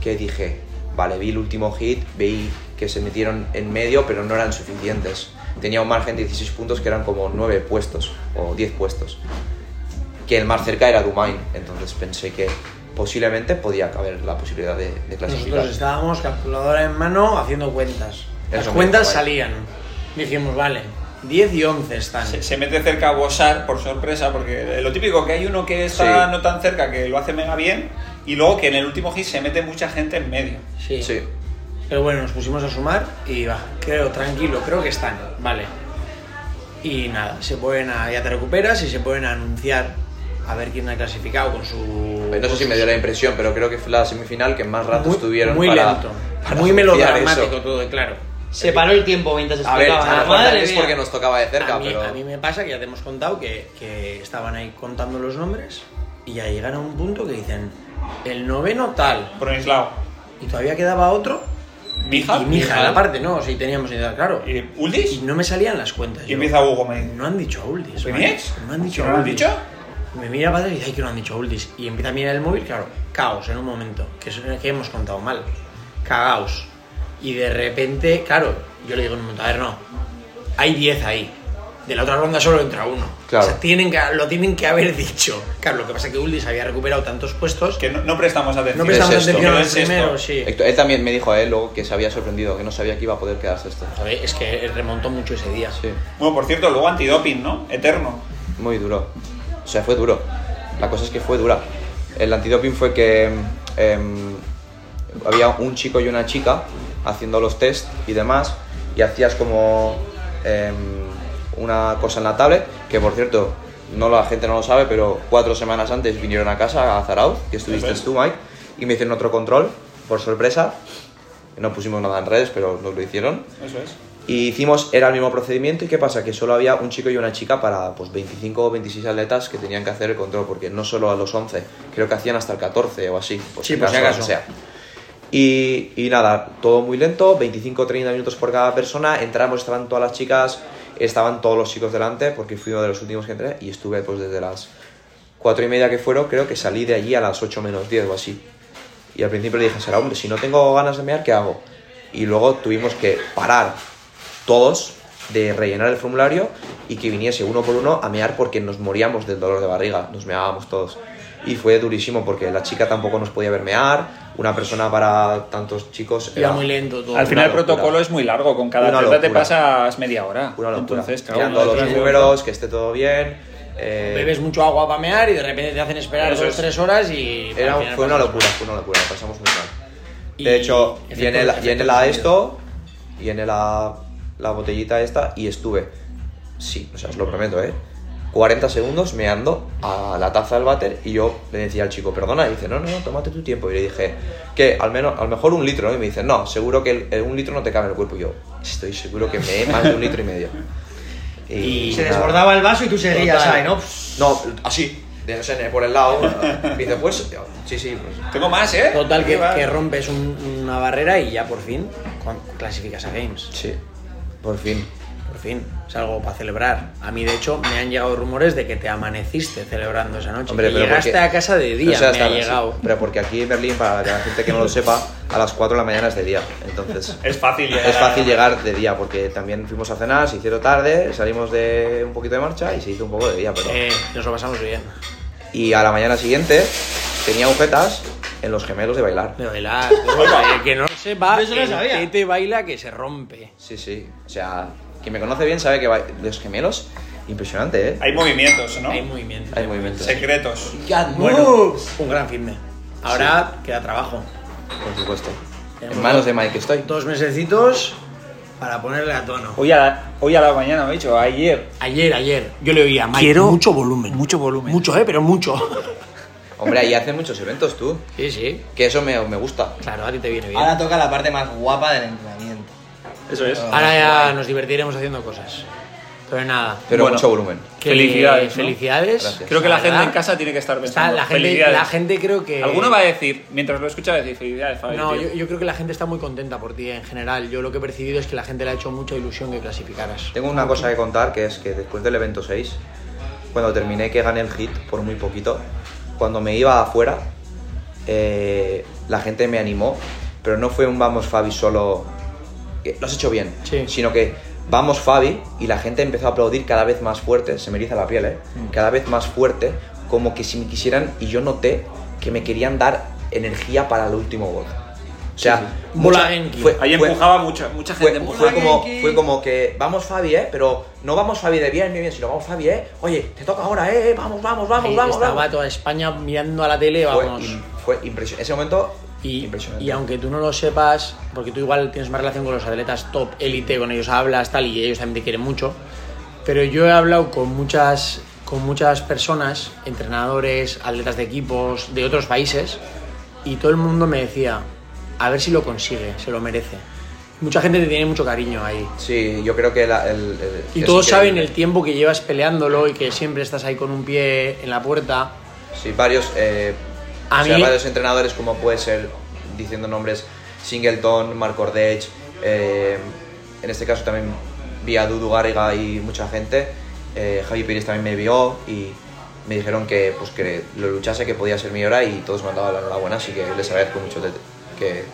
que dije, vale, vi el último hit, vi que se metieron en medio, pero no eran suficientes. Tenía un margen de 16 puntos que eran como 9 puestos o 10 puestos. Que el más cerca era Dumain, entonces pensé que posiblemente podía caber la posibilidad de, de clasificar. Nosotros estábamos calculadora en mano haciendo cuentas. Las Eso cuentas salían. Dijimos, vale, 10 y 11 están. Se, se mete cerca a Bossar por sorpresa, porque lo típico que hay uno que está Sí. no tan cerca, que lo hace mega bien, y luego que en el último hit se mete mucha gente en medio. Sí. Sí. Pero bueno, nos pusimos a sumar y va, creo, tranquilo, creo que están, vale. Y nada, se pueden a, ya te recuperas y se pueden anunciar a ver quién ha clasificado con su. No sé si me dio la impresión, pero creo que fue la semifinal que más rato muy, estuvieron muy para, lento, para muy melodramático eso. todo, claro. Se paró el tiempo mientras A ver, explicaba. a lo mejor Madre es porque nos tocaba de cerca, a, mí, pero... a mí me pasa que ya te hemos contado que, que estaban ahí contando los nombres y ya llegan a un punto que dicen el noveno tal Bronislao. y todavía quedaba otro Mija. y Mija, la parte no, si teníamos idea, claro. ¿Y Y Uldis? no me salían las cuentas. Y yo. empieza Hugo, me dice. No han dicho a Uldis. ¿Phoenix? No han dicho ¿No a lo han Uldis. dicho? Me mira padre y dice, ay, que no han dicho a Uldis. Y empieza a mirar el móvil, claro, caos en un momento, que es que hemos contado mal. Cagaos. Y de repente, claro, yo le digo en un momento, a ver, no, hay 10 ahí. De la otra ronda solo entra uno. Claro. O sea, tienen que, lo tienen que haber dicho. Claro, lo que pasa es que Uldis había recuperado tantos puestos que no, no prestamos atención. no prestamos es esto? atención ¿Qué al es primero, sí. Héctor- Él también me dijo a él luego que se había sorprendido, que no sabía que iba a poder quedarse esto. Es que remontó mucho ese día. Sí, Bueno, por cierto, luego antidoping, ¿no? Eterno. muy duro. O sea, fue duro. La cosa es que fue dura. El antidoping fue que em, había un chico y una chica haciendo los test y demás, y hacías como em, una cosa en la tablet, que por cierto, no la gente no lo sabe, pero cuatro semanas antes vinieron a casa a Zarauz, que estuviste tú, Mike, y me hicieron otro control, por sorpresa. No pusimos nada en redes, pero nos lo hicieron. Eso es. Y hicimos, era el mismo procedimiento y ¿qué pasa? Que solo había un chico y una chica para pues 25 o 26 atletas que tenían que hacer el control, porque no solo a los 11, creo que hacían hasta el 14 o así, por Sí, por si acaso. sea. Y, y nada, todo muy lento, 25 o 30 minutos por cada persona, entramos, estaban todas las chicas, estaban todos los chicos delante, porque fui uno de los últimos que entré, y estuve pues desde las 4 y media que fueron, creo que salí de allí a las 8 menos 10 o así. Y al principio le dije, será hombre, si no tengo ganas de mear, ¿qué hago? Y luego tuvimos que parar todos de rellenar el formulario y que viniese uno por uno a mear porque nos moríamos del dolor de barriga, nos meábamos todos. Y fue durísimo porque la chica tampoco nos podía ver mear, una persona para tantos chicos Iba muy lento todo. Al final el protocolo es muy largo, con cada Una atleta te pasas media hora. una locura. Entonces, claro, Mirando no los números, que esté todo bien. eh, Bebes mucho agua para mear y de repente te hacen esperar Eso dos es. tres horas y. Era, fue una locura, fue una locura, lo pasamos muy mal. Y De hecho, llené la, llené la esto, llené la, la botellita esta y estuve, sí, o sea, os lo prometo, ¿eh? 40 segundos meando a la taza del váter y yo le decía al chico, perdona, y dice, no, no, no, tómate tu tiempo. Y le dije, que al menos, a lo mejor un litro, ¿no? Y me dice, no, seguro que el- el un litro no te cabe en el cuerpo. Y yo, estoy seguro que me más de un litro y medio. Y Se nada. desbordaba el vaso y tú seguías ahí, ¿no? No, así, de, por el lado. Me dice, pues, sí, sí, pues, Tengo más, ¿eh? Total, que, rompes un- una barrera y ya por fin clasificas a Games. sí, por fin. Fin, es algo para celebrar. A mí, de hecho, me han llegado rumores de que te amaneciste celebrando esa noche. Hombre, que pero llegaste porque- a casa de día, O sea, me ha llegado. sí, pero porque aquí en Berlín, para la gente que no lo sepa, a las 4 de la mañana es de día. Entonces, Es fácil llegar. es fácil llegar de día porque también fuimos a cenar, se hicieron tarde, salimos de un poquito de marcha y se hizo un poco de día. Pero... Eh, nos lo pasamos bien. Y a la mañana siguiente tenía agujetas en los gemelos de bailar. De bailar. El que no lo sepa, Eso no el sabía. tete baila que se rompe. Sí, sí. O sea, quien me conoce bien sabe que ba- los gemelos, impresionante, ¿eh? Hay movimientos, ¿no? Hay movimiento. Hay movimientos. Secretos. Bueno, un gran fin de. Ahora queda trabajo. Por supuesto. Tenemos En manos de Mike estoy. Dos mesecitos para ponerle a tono. Hoy a, la, hoy a la mañana, me he dicho, ayer. Ayer, ayer, yo le oía a Mike, Quiero mucho volumen. mucho volumen. Mucho, eh, pero mucho. Hombre, ahí hacen muchos eventos tú. Sí, sí. Que eso me, me gusta. Claro, a ti te viene bien. Ahora toca la parte más guapa del entrenamiento. Eso es. Ahora ya nos divertiremos haciendo cosas. Pero nada. Pero Bueno. mucho volumen. que- Felicidades, ¿no? Felicidades. Gracias. Creo que la gente en casa tiene que estar está- pensando. la, gente, Felicidades. la gente creo que. Alguno va a decir, mientras lo escucha, va a decir felicidades, Fabi. No, tío". yo, yo creo que la gente está muy contenta por ti en general. Yo lo que he percibido es que la gente le ha hecho mucha ilusión que clasificaras. Tengo una cosa que contar que es que después del evento 6, cuando terminé que gané el hit por muy poquito, cuando me iba afuera, eh, la gente me animó, pero no fue un vamos Fabi solo, que lo has hecho bien, Sí. sino que vamos Fabi y la gente empezó a aplaudir cada vez más fuerte, se me eriza la piel, ¿eh? cada vez más fuerte, como que si me quisieran, y yo noté que me querían dar energía para el último gol. O sea, Sí, mucha- fue- Ahí fue- empujaba mucha, mucha fue, gente. fue empujaba. como, fue como que vamos Fabi, ¿eh? Pero no vamos Fabi de bien, bien, bien, sino vamos Fabi, ¿eh? Oye, te toca ahora, ¿eh? Vamos, vamos, vamos, Ahí vamos, estaba vamos. toda España mirando a la tele, vamos. Fue, fue impresionante. Ese momento, Y, y aunque tú no lo sepas, porque tú igual tienes más relación con los atletas top, élite, con ellos hablas, tal, y ellos también te quieren mucho, pero yo he hablado con muchas, con muchas personas, entrenadores, atletas de equipos de otros países, y todo el mundo me decía, a ver si lo consigue, se lo merece. Mucha gente te tiene mucho cariño ahí. Sí, yo creo que la- el, el- Y todos saben el increíble. tiempo que llevas peleándolo y que siempre estás ahí con un pie en la puerta. Sí, varios, eh, A o sea, mí- varios entrenadores, como puede ser, diciendo nombres, Singleton, Marc Ordech, eh, en este caso también vi a Dudu Garriga y mucha gente. eh, Javi Pérez también me vio y me dijeron que, pues, que lo luchase, que podía ser mi hora y todos me han dado la enhorabuena, así que les agradezco mucho de- que,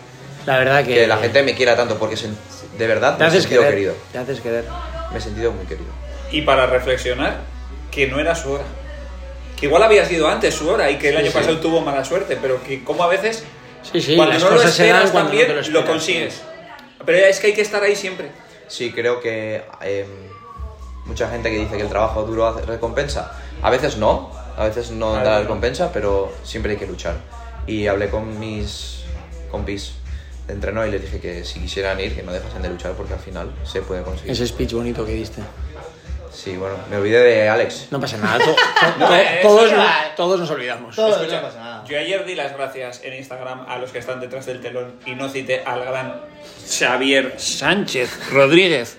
La verdad que, que la gente me quiera tanto, porque sen- de verdad te me he haces sentido querer. querido. Te haces querer. Me he sentido muy querido. Y para reflexionar, que no era su hora. Que igual había sido antes su hora y que el año pasado tuvo mala suerte, pero que como a veces, Sí, sí, cuando las no lo esperas cuando no también, te lo lo, esperas. consigues. Pero es que hay que estar ahí siempre. Sí, creo que eh, mucha gente que dice que el trabajo duro hace recompensa. A veces no, a veces no A da la no. recompensa, pero siempre hay que luchar. Y hablé con mis compis de entreno y les dije que si quisieran ir, que no dejasen de luchar porque al final se puede conseguir. Ese speech bonito que diste. Sí, bueno, me olvidé de Alex. No pasa nada. to- to- No, eh, todos, todos nos olvidamos. Todo, Escucha, no pasa nada. yo ayer di las gracias en Instagram a los que están detrás del telón y no cité al gran Xavier Sánchez Rodríguez.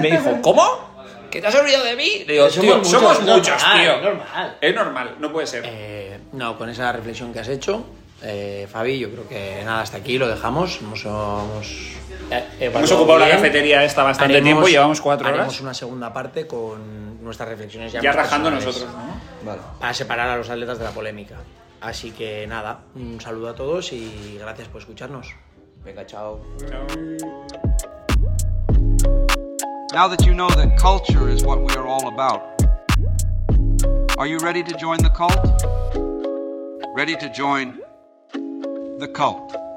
Me dijo, ¿cómo? ¿Que te has olvidado de mí? Le digo, Somos tío, muchos, somos es muchos, normal, tío. es normal. Es normal, no puede ser. Eh, no, con esa reflexión que has hecho, eh, Fabi, yo creo que nada, hasta aquí lo dejamos. Hemos, hemos, eh, Hemos evaluado ocupado la bien. cafetería esta bastante Haremos- tiempo, llevamos cuatro haremos horas. una segunda parte con nuestras reflexiones ya, Ya rajando nosotros, ¿no? Vale. Para separar a los atletas de la polémica. Así que nada, un saludo a todos y gracias por escucharnos. Venga, chao. Chao. Now that you know that culture is what we are all about, are you ready to join the cult? Ready to join the cult.